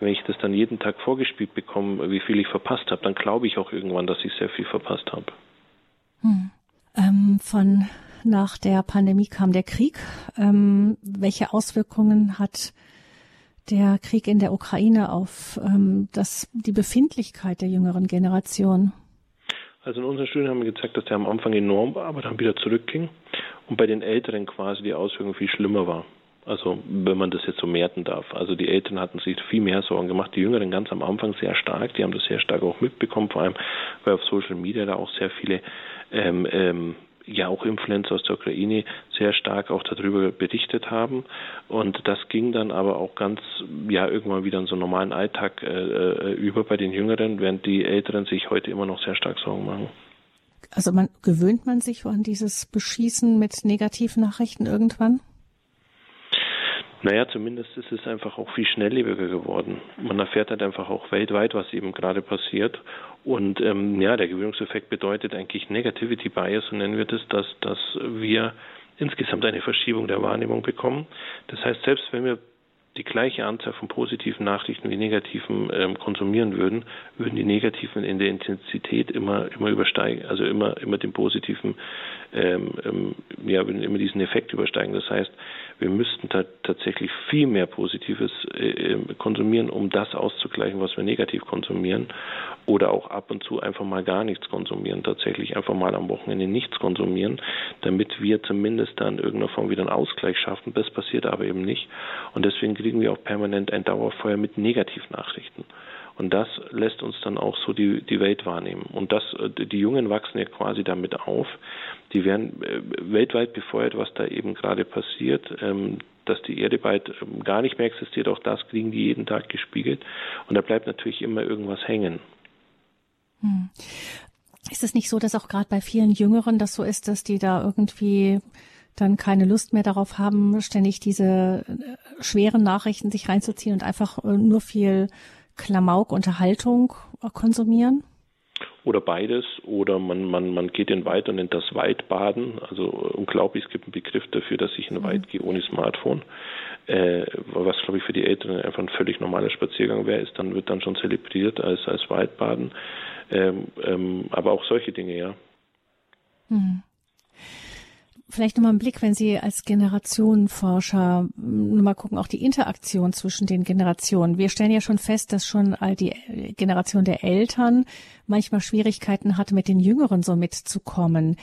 wenn ich das dann jeden Tag vorgespielt bekomme, wie viel ich verpasst habe, dann glaube ich auch irgendwann, dass ich sehr viel verpasst habe. Hm. Ähm, von nach der Pandemie kam der Krieg. Ähm, welche Auswirkungen hat der Krieg in der Ukraine auf ähm, das, die Befindlichkeit der jüngeren Generation? Also in unseren Studien haben wir gezeigt, dass der am Anfang enorm war, aber dann wieder zurückging und bei den Älteren quasi die Auswirkung viel schlimmer war. Also wenn man das jetzt so merken darf. Also die Älteren hatten sich viel mehr Sorgen gemacht, die Jüngeren ganz am Anfang sehr stark, die haben das sehr stark auch mitbekommen, vor allem weil auf Social Media da auch sehr viele ähm, ähm, ja auch Influencer aus der Ukraine sehr stark auch darüber berichtet haben. Und das ging dann aber auch ganz, ja, irgendwann wieder in so einen normalen Alltag äh, äh, über bei den Jüngeren, während die Älteren sich heute immer noch sehr stark Sorgen machen. Also man gewöhnt man sich an dieses Beschießen mit negativen Nachrichten irgendwann? Naja, zumindest ist es einfach auch viel schnelllebiger geworden. Man erfährt halt einfach auch weltweit, was eben gerade passiert. Und ähm, ja, der Gewöhnungseffekt bedeutet eigentlich Negativity Bias, so nennen wir das, dass, dass wir insgesamt eine Verschiebung der Wahrnehmung bekommen. Das heißt, selbst wenn wir die gleiche Anzahl von positiven Nachrichten wie negativen ähm, konsumieren würden, würden die negativen in der Intensität immer immer übersteigen, also immer immer den positiven, ähm, ähm, ja, würden immer diesen Effekt übersteigen. Das heißt, wir müssten tatsächlich viel mehr Positives äh, ähm, konsumieren, um das auszugleichen, was wir negativ konsumieren, oder auch ab und zu einfach mal gar nichts konsumieren, tatsächlich einfach mal am Wochenende nichts konsumieren, damit wir zumindest dann in irgendeiner Form wieder einen Ausgleich schaffen. Das passiert aber eben nicht, und deswegen kriegen wir auch permanent ein Dauerfeuer mit Negativnachrichten. Und das lässt uns dann auch so die, die Welt wahrnehmen. Und das, äh, die Jungen wachsen ja quasi damit auf. Die werden äh, weltweit befeuert, was da eben gerade passiert. Ähm, dass die Erde bald ähm, gar nicht mehr existiert, auch das kriegen die jeden Tag gespiegelt. Und da bleibt natürlich immer irgendwas hängen. Hm. Ist es nicht so, dass auch gerade bei vielen Jüngeren das so ist, dass die da irgendwie dann keine Lust mehr darauf haben, ständig diese äh, schweren Nachrichten sich reinzuziehen und einfach nur viel Klamauk, Unterhaltung konsumieren? Oder beides, oder man, man, man geht in den Wald und nennt das Waldbaden. Also unglaublich, es gibt einen Begriff dafür, dass ich in den mhm. Wald gehe ohne Smartphone. Äh, was, glaube ich, für die Eltern einfach ein völlig normaler Spaziergang wäre, ist dann, wird dann schon zelebriert als, als Waldbaden. Ähm, ähm, aber auch solche Dinge, ja. Mhm. Vielleicht nochmal einen Blick, wenn Sie als Generationenforscher hm, nochmal gucken, auch die Interaktion zwischen den Generationen. Wir stellen ja schon fest, dass schon all die Generation der Eltern manchmal Schwierigkeiten hat, mit den Jüngeren so mitzukommen.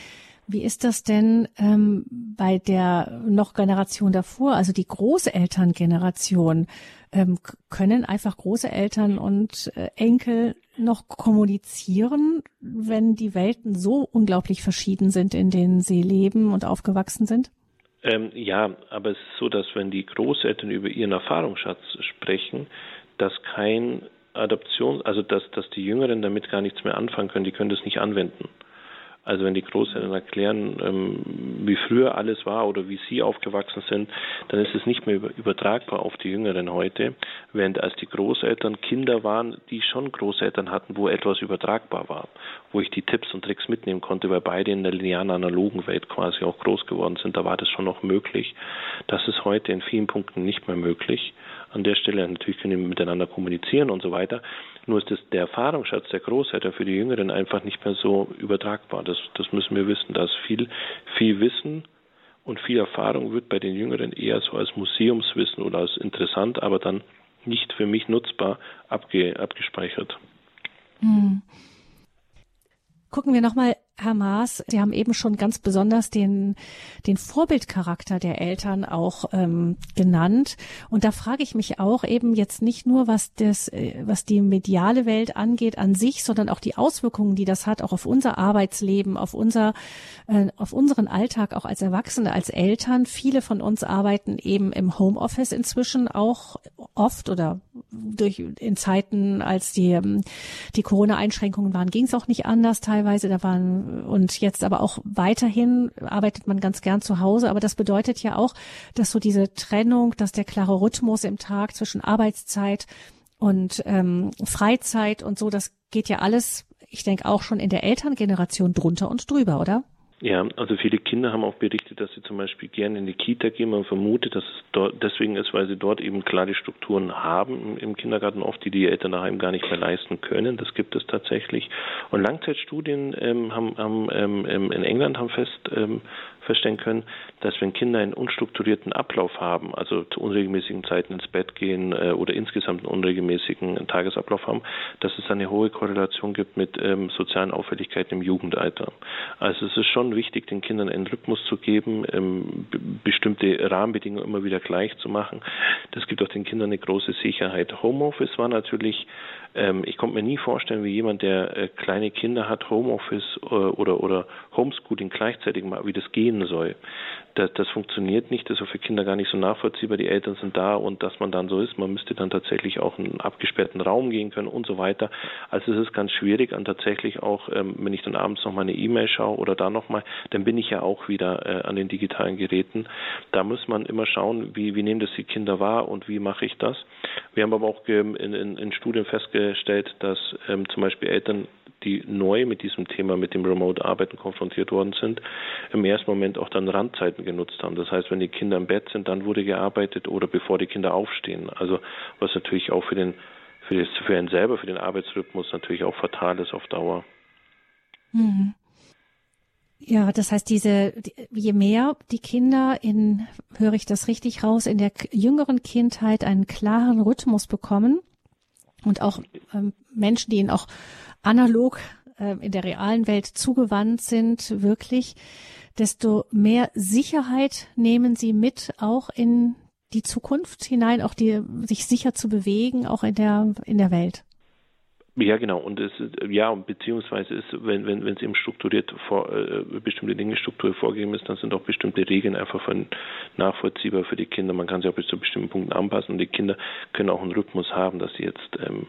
Wie ist das denn ähm, bei der noch Generation davor, also die Großelterngeneration? Ähm, können einfach Großeltern und äh, Enkel noch kommunizieren, wenn die Welten so unglaublich verschieden sind, in denen sie leben und aufgewachsen sind? Ähm, ja, aber es ist so, dass wenn die Großeltern über ihren Erfahrungsschatz sprechen, dass kein Adoption, also dass, dass die Jüngeren damit gar nichts mehr anfangen können, die können das nicht anwenden. Also wenn die Großeltern erklären, ähm, wie früher alles war oder wie sie aufgewachsen sind, dann ist es nicht mehr übertragbar auf die Jüngeren heute, während als die Großeltern Kinder waren, die schon Großeltern hatten, wo etwas übertragbar war, wo ich die Tipps und Tricks mitnehmen konnte, weil beide in der linearen analogen Welt quasi auch groß geworden sind, da war das schon noch möglich. Das ist heute in vielen Punkten nicht mehr möglich. An der Stelle natürlich können wir miteinander kommunizieren und so weiter. Nur ist das, der Erfahrungsschatz der Großeltern für die Jüngeren einfach nicht mehr so übertragbar. Das, das müssen wir wissen. Da ist viel, viel Wissen und viel Erfahrung wird bei den Jüngeren eher so als Museumswissen oder als interessant, aber dann nicht für mich nutzbar abge, abgespeichert. Hm. Gucken wir nochmal Herr Maas, Sie haben eben schon ganz besonders den, den Vorbildcharakter der Eltern auch ähm, genannt. Und da frage ich mich auch eben jetzt nicht nur, was das, äh, was die mediale Welt angeht an sich, sondern auch die Auswirkungen, die das hat, auch auf unser Arbeitsleben, auf unser, äh, auf unseren Alltag, auch als Erwachsene, als Eltern. Viele von uns arbeiten eben im Homeoffice inzwischen auch oft oder durch in Zeiten, als die, ähm, die Corona-Einschränkungen waren, ging es auch nicht anders teilweise. Da waren und jetzt aber auch weiterhin arbeitet man ganz gern zu Hause. Aber das bedeutet ja auch, dass so diese Trennung, dass der klare Rhythmus im Tag zwischen Arbeitszeit und ähm, Freizeit und so, das geht ja alles, ich denke auch schon in der Elterngeneration drunter und drüber, oder? Ja, also viele Kinder haben auch berichtet, dass sie zum Beispiel gerne in die Kita gehen. Man vermutet, dass es dort deswegen ist, weil sie dort eben klare Strukturen haben im Kindergarten oft, die die Eltern daheim gar nicht mehr leisten können. Das gibt es tatsächlich. Und Langzeitstudien ähm, haben, haben ähm, in England haben fest ähm, feststellen können, dass wenn Kinder einen unstrukturierten Ablauf haben, also zu unregelmäßigen Zeiten ins Bett gehen äh, oder insgesamt einen unregelmäßigen Tagesablauf haben, dass es eine hohe Korrelation gibt mit ähm, sozialen Auffälligkeiten im Jugendalter. Also es ist schon wichtig, den Kindern einen Rhythmus zu geben, ähm, bestimmte Rahmenbedingungen immer wieder gleich zu machen. Das gibt auch den Kindern eine große Sicherheit. Homeoffice war natürlich ähm, ich konnte mir nie vorstellen, wie jemand, der äh, kleine Kinder hat, Homeoffice äh, oder, oder Homeschooling gleichzeitig mal, wie das gehen soll. Das, das funktioniert nicht, das ist für Kinder gar nicht so nachvollziehbar. Die Eltern sind da und dass man dann so ist, man müsste dann tatsächlich auch in einen abgesperrten Raum gehen können und so weiter. Also es ist ganz schwierig und tatsächlich auch, ähm, wenn ich dann abends noch mal eine E-Mail schaue oder da noch mal, dann bin ich ja auch wieder äh, an den digitalen Geräten. Da muss man immer schauen, wie, wie nehmen das die Kinder wahr und wie mache ich das. Wir haben aber auch in, in, in Studien festgestellt, festgestellt, dass ähm, zum Beispiel Eltern, die neu mit diesem Thema, mit dem Remote-Arbeiten konfrontiert worden sind, im ersten Moment auch dann Randzeiten genutzt haben. Das heißt, wenn die Kinder im Bett sind, dann wurde gearbeitet oder bevor die Kinder aufstehen. Also was natürlich auch für den für, das, für einen selber, für den Arbeitsrhythmus natürlich auch fatal ist auf Dauer. Mhm. Ja, das heißt, diese, je mehr die Kinder in, höre ich das richtig raus, in der jüngeren Kindheit einen klaren Rhythmus bekommen, und auch ähm, Menschen, die ihnen auch analog äh, in der realen Welt zugewandt sind, wirklich, desto mehr Sicherheit nehmen sie mit, auch in die Zukunft hinein, auch die, sich sicher zu bewegen, auch in der, in der Welt. Ja, genau. Und es ja, beziehungsweise ist, wenn, wenn, wenn es eben strukturiert vor, äh, bestimmte Dinge strukturiert vorgegeben ist, dann sind auch bestimmte Regeln einfach von nachvollziehbar für die Kinder. Man kann sie auch bis zu bestimmten Punkten anpassen und die Kinder können auch einen Rhythmus haben, dass sie jetzt ähm,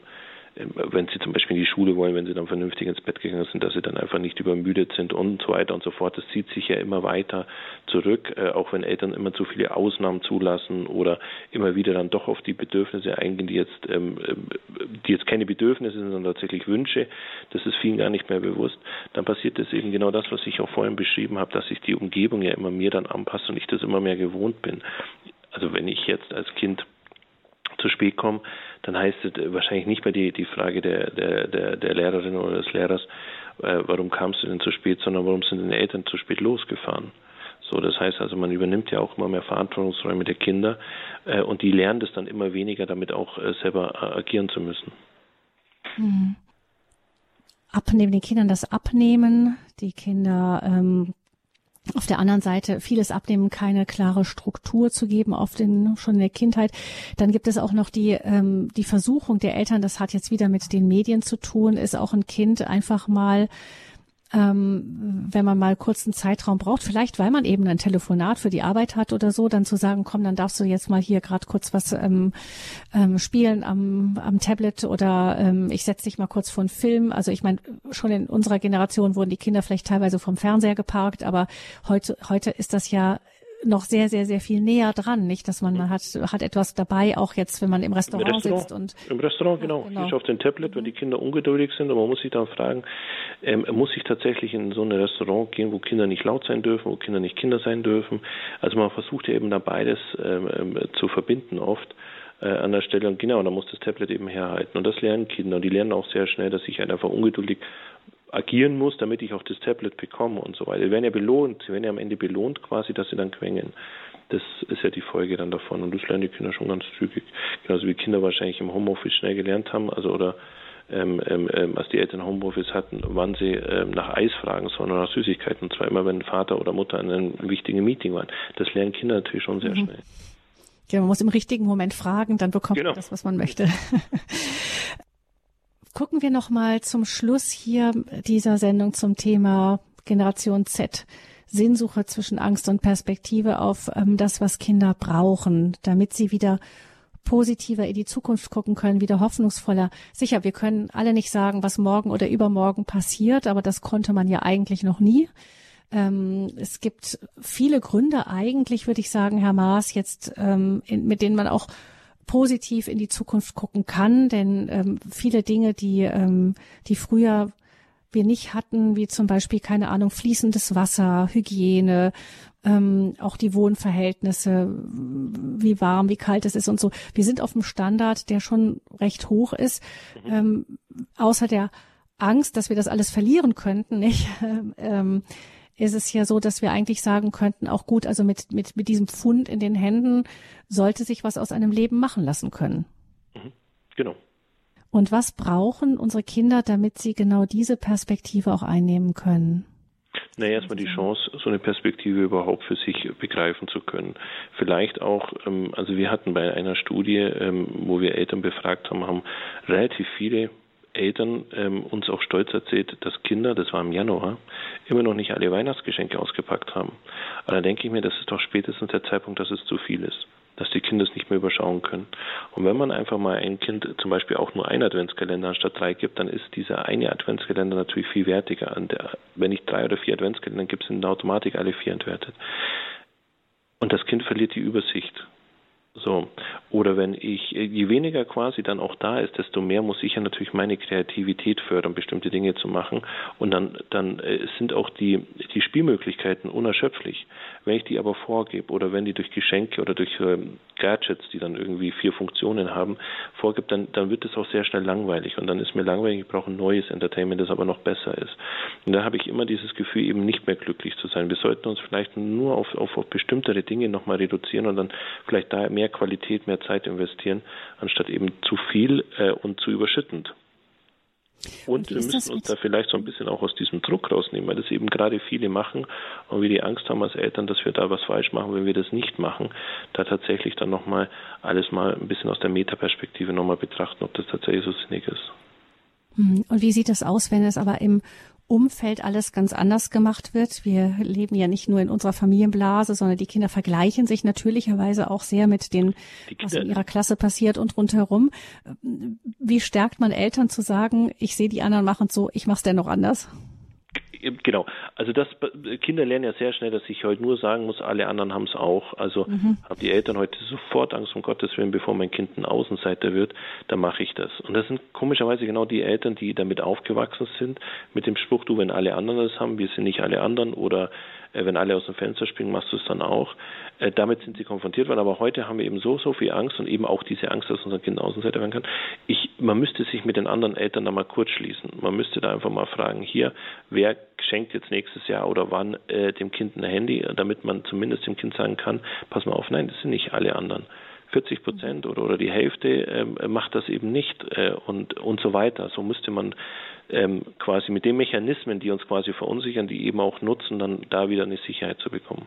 wenn sie zum Beispiel in die Schule wollen, wenn sie dann vernünftig ins Bett gegangen sind, dass sie dann einfach nicht übermüdet sind und so weiter und so fort. Das zieht sich ja immer weiter zurück, äh, auch wenn Eltern immer zu viele Ausnahmen zulassen oder immer wieder dann doch auf die Bedürfnisse eingehen, die jetzt, ähm, ähm, die jetzt keine Bedürfnisse sind, sondern tatsächlich Wünsche. Das ist vielen gar nicht mehr bewusst. Dann passiert es eben genau das, was ich auch vorhin beschrieben habe, dass sich die Umgebung ja immer mehr dann anpasst und ich das immer mehr gewohnt bin. Also wenn ich jetzt als Kind zu spät komme, dann heißt es wahrscheinlich nicht mehr die, die Frage der, der, der, der Lehrerin oder des Lehrers, äh, warum kamst du denn zu spät, sondern warum sind deine Eltern zu spät losgefahren. So, das heißt also, man übernimmt ja auch immer mehr Verantwortungsräume der Kinder äh, und die lernen das dann immer weniger, damit auch äh, selber äh, agieren zu müssen. Mhm. Abnehmen, den Kindern das Abnehmen, die Kinder ähm, auf der anderen Seite vieles abnehmen, keine klare Struktur zu geben, auf den, schon in der Kindheit. Dann gibt es auch noch die, ähm, die Versuchung der Eltern, das hat jetzt wieder mit den Medien zu tun, ist auch ein Kind einfach mal ähm, wenn man mal kurz einen Zeitraum braucht, vielleicht weil man eben ein Telefonat für die Arbeit hat oder so, dann zu sagen, komm, dann darfst du jetzt mal hier gerade kurz was ähm, ähm, spielen am, am Tablet oder ähm, ich setze dich mal kurz vor einen Film. Also ich meine, schon in unserer Generation wurden die Kinder vielleicht teilweise vom Fernseher geparkt, aber heute, heute ist das ja noch sehr, sehr, sehr viel näher dran, nicht? Dass man, man hat, hat etwas dabei, auch jetzt, wenn man im Restaurant, Im Restaurant sitzt und. Im Restaurant, genau. Ja, genau. Ich auf dem Tablet, wenn die Kinder ungeduldig sind und man muss sich dann fragen, ähm, muss ich tatsächlich in so ein Restaurant gehen, wo Kinder nicht laut sein dürfen, wo Kinder nicht Kinder sein dürfen? Also man versucht ja eben da beides ähm, ähm zu verbinden oft äh, an der Stelle. Und genau, da muss das Tablet eben herhalten. Und das lernen Kinder. Und die lernen auch sehr schnell, dass ich halt einfach ungeduldig agieren muss, damit ich auch das Tablet bekomme und so weiter. Sie werden ja belohnt, sie werden ja am Ende belohnt quasi, dass sie dann quengeln. Das ist ja die Folge dann davon und das lernen die Kinder schon ganz zügig. Genauso wie Kinder wahrscheinlich im Homeoffice schnell gelernt haben, also oder ähm, ähm, ähm als die Eltern Homeoffice hatten, wann sie ähm, nach Eis fragen sollen oder nach Süßigkeiten. Und zwar immer, wenn Vater oder Mutter in einem wichtigen Meeting waren. Das lernen Kinder natürlich schon sehr mhm. schnell. Ja, man muss im richtigen Moment fragen, dann bekommt genau. man das, was man möchte. Gucken wir noch mal zum Schluss hier dieser Sendung zum Thema Generation Z. Sinnsuche zwischen Angst und Perspektive auf ähm, das, was Kinder brauchen, damit sie wieder positiver in die Zukunft gucken können, wieder hoffnungsvoller. Sicher, wir können alle nicht sagen, was morgen oder übermorgen passiert, aber das konnte man ja eigentlich noch nie. Ähm, es gibt viele Gründe eigentlich, würde ich sagen, Herr Maas, jetzt ähm, in, mit denen man auch positiv in die Zukunft gucken kann, denn ähm, viele Dinge, die, ähm, die früher wir nicht hatten, wie zum Beispiel, keine Ahnung, fließendes Wasser, Hygiene, ähm, auch die Wohnverhältnisse, wie warm, wie kalt es ist und so. Wir sind auf einem Standard, der schon recht hoch ist, mhm. ähm, außer der Angst, dass wir das alles verlieren könnten, nicht? ähm, ist es ja so, dass wir eigentlich sagen könnten, auch gut, also mit, mit, mit diesem Fund in den Händen sollte sich was aus einem Leben machen lassen können. Mhm. Genau. Und was brauchen unsere Kinder, damit sie genau diese Perspektive auch einnehmen können? Na, erstmal die Chance, so eine Perspektive überhaupt für sich begreifen zu können. Vielleicht auch, ähm, also wir hatten bei einer Studie, ähm, wo wir Eltern befragt haben, haben relativ viele Eltern ähm, uns auch stolz erzählt, dass Kinder, das war im Januar, immer noch nicht alle Weihnachtsgeschenke ausgepackt haben. Aber da denke ich mir, das ist doch spätestens der Zeitpunkt, dass es zu viel ist dass die Kinder es nicht mehr überschauen können. Und wenn man einfach mal ein Kind zum Beispiel auch nur einen Adventskalender anstatt drei gibt, dann ist dieser eine Adventskalender natürlich viel wertiger. Der, wenn ich drei oder vier Adventskalender gibt, sind in der Automatik alle vier entwertet. Und das Kind verliert die Übersicht. So. Oder wenn ich, je weniger quasi dann auch da ist, desto mehr muss ich ja natürlich meine Kreativität fördern, bestimmte Dinge zu machen. Und dann, dann äh, sind auch die, die Spielmöglichkeiten unerschöpflich. Wenn ich die aber vorgebe oder wenn die durch Geschenke oder durch ähm, Gadgets, die dann irgendwie vier Funktionen haben, vorgibt, dann, dann wird es auch sehr schnell langweilig. Und dann ist mir langweilig, ich brauche ein neues Entertainment, das aber noch besser ist. Und da habe ich immer dieses Gefühl, eben nicht mehr glücklich zu sein. Wir sollten uns vielleicht nur auf, auf, auf bestimmtere Dinge nochmal reduzieren und dann vielleicht da mehr Qualität, mehr Zeit investieren, anstatt eben zu viel äh, und zu überschüttend. Und wir müssen uns da vielleicht so ein bisschen auch aus diesem Druck rausnehmen, weil das eben gerade viele machen und wir die Angst haben als Eltern, dass wir da was falsch machen, wenn wir das nicht machen, da tatsächlich dann nochmal alles mal ein bisschen aus der Metaperspektive nochmal betrachten, ob das tatsächlich so sinnig ist. Hm, und wie sieht das aus, wenn es aber im Umfeld alles ganz anders gemacht wird. Wir leben ja nicht nur in unserer Familienblase, sondern die Kinder vergleichen sich natürlicherweise auch sehr mit den, was in ihrer Klasse passiert und rundherum. Wie stärkt man Eltern zu sagen, ich sehe die anderen machen so, ich mache es dennoch anders? Genau. Also das Kinder lernen ja sehr schnell, dass ich heute nur sagen muss, alle anderen haben es auch. Also mhm. haben die Eltern heute sofort Angst um Gottes Willen, bevor mein Kind ein Außenseiter wird, dann mache ich das. Und das sind komischerweise genau die Eltern, die damit aufgewachsen sind, mit dem Spruch, du, wenn alle anderen das haben, wir sind nicht alle anderen oder äh, wenn alle aus dem Fenster springen, machst du es dann auch. Äh, damit sind sie konfrontiert worden. Aber heute haben wir eben so, so viel Angst und eben auch diese Angst, dass unser Kind Außenseiter werden kann. Ich, man müsste sich mit den anderen Eltern da mal kurz schließen. Man müsste da einfach mal fragen, hier, wer schenkt jetzt nächstes Jahr oder wann äh, dem Kind ein Handy, damit man zumindest dem Kind sagen kann, pass mal auf, nein, das sind nicht alle anderen. 40 Prozent oder, oder die Hälfte ähm, macht das eben nicht äh, und, und so weiter. So müsste man ähm, quasi mit den Mechanismen, die uns quasi verunsichern, die eben auch nutzen, dann da wieder eine Sicherheit zu bekommen.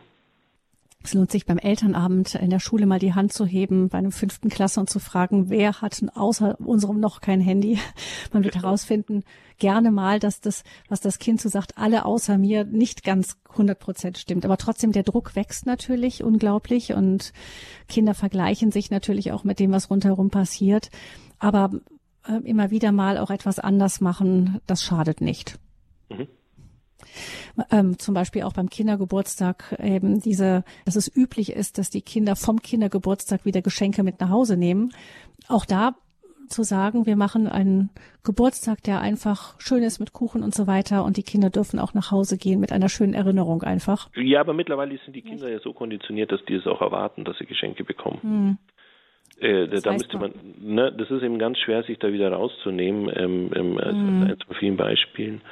Es lohnt sich beim Elternabend in der Schule mal die Hand zu heben, bei einem fünften Klasse und zu fragen, wer hat außer unserem noch kein Handy. Man wird herausfinden, gerne mal, dass das, was das Kind so sagt, alle außer mir nicht ganz 100 Prozent stimmt. Aber trotzdem, der Druck wächst natürlich unglaublich und Kinder vergleichen sich natürlich auch mit dem, was rundherum passiert. Aber äh, immer wieder mal auch etwas anders machen, das schadet nicht. Mhm ähm, zum Beispiel auch beim Kindergeburtstag eben diese, dass es üblich ist, dass die Kinder vom Kindergeburtstag wieder Geschenke mit nach Hause nehmen. Auch da zu sagen, wir machen einen Geburtstag, der einfach schön ist mit Kuchen und so weiter und die Kinder dürfen auch nach Hause gehen mit einer schönen Erinnerung einfach. Ja, aber mittlerweile sind die Kinder ja so konditioniert, dass die es auch erwarten, dass sie Geschenke bekommen. Hm. Äh, da müsste man, ne, das ist eben ganz schwer, sich da wieder rauszunehmen, ähm, ähm, als hm. eins von vielen Beispielen.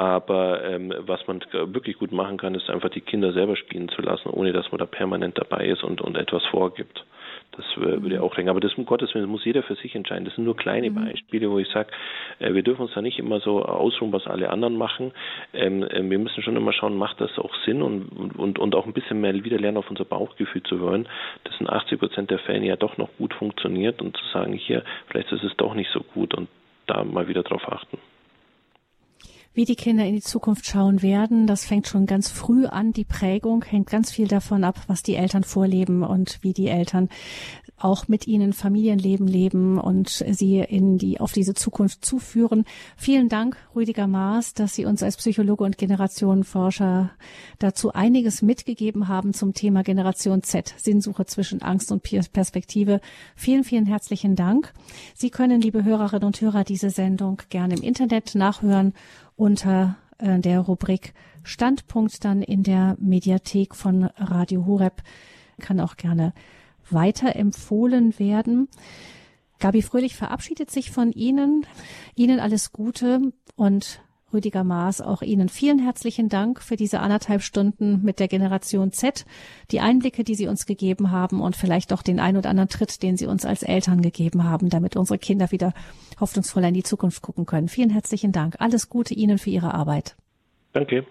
Aber ähm, was man wirklich gut machen kann, ist einfach die Kinder selber spielen zu lassen, ohne dass man da permanent dabei ist und, und etwas vorgibt. Das äh, würde auch länger. Aber das um Gottes Willen muss jeder für sich entscheiden. Das sind nur kleine mhm. Beispiele, wo ich sage, äh, wir dürfen uns da nicht immer so ausruhen, was alle anderen machen. Ähm, äh, wir müssen schon immer schauen, macht das auch Sinn und, und, und auch ein bisschen mehr wieder lernen, auf unser Bauchgefühl zu hören, das in 80 Prozent der Fälle ja doch noch gut funktioniert und zu sagen, hier, vielleicht ist es doch nicht so gut und da mal wieder drauf achten wie die Kinder in die Zukunft schauen werden. Das fängt schon ganz früh an. Die Prägung hängt ganz viel davon ab, was die Eltern vorleben und wie die Eltern auch mit ihnen Familienleben leben und sie in die, auf diese Zukunft zuführen. Vielen Dank, Rüdiger Maas, dass Sie uns als Psychologe und Generationenforscher dazu einiges mitgegeben haben zum Thema Generation Z, Sinnsuche zwischen Angst und Perspektive. Vielen, vielen herzlichen Dank. Sie können, liebe Hörerinnen und Hörer, diese Sendung gerne im Internet nachhören unter äh, der Rubrik Standpunkt dann in der Mediathek von Radio Horeb. Kann auch gerne weiterempfohlen werden. Gabi Fröhlich verabschiedet sich von Ihnen. Ihnen alles Gute und Rüdiger Maas, auch Ihnen vielen herzlichen Dank für diese anderthalb Stunden mit der Generation Z, die Einblicke, die Sie uns gegeben haben und vielleicht auch den ein oder anderen Tritt, den Sie uns als Eltern gegeben haben, damit unsere Kinder wieder hoffnungsvoller in die Zukunft gucken können. Vielen herzlichen Dank. Alles Gute Ihnen für Ihre Arbeit. Danke.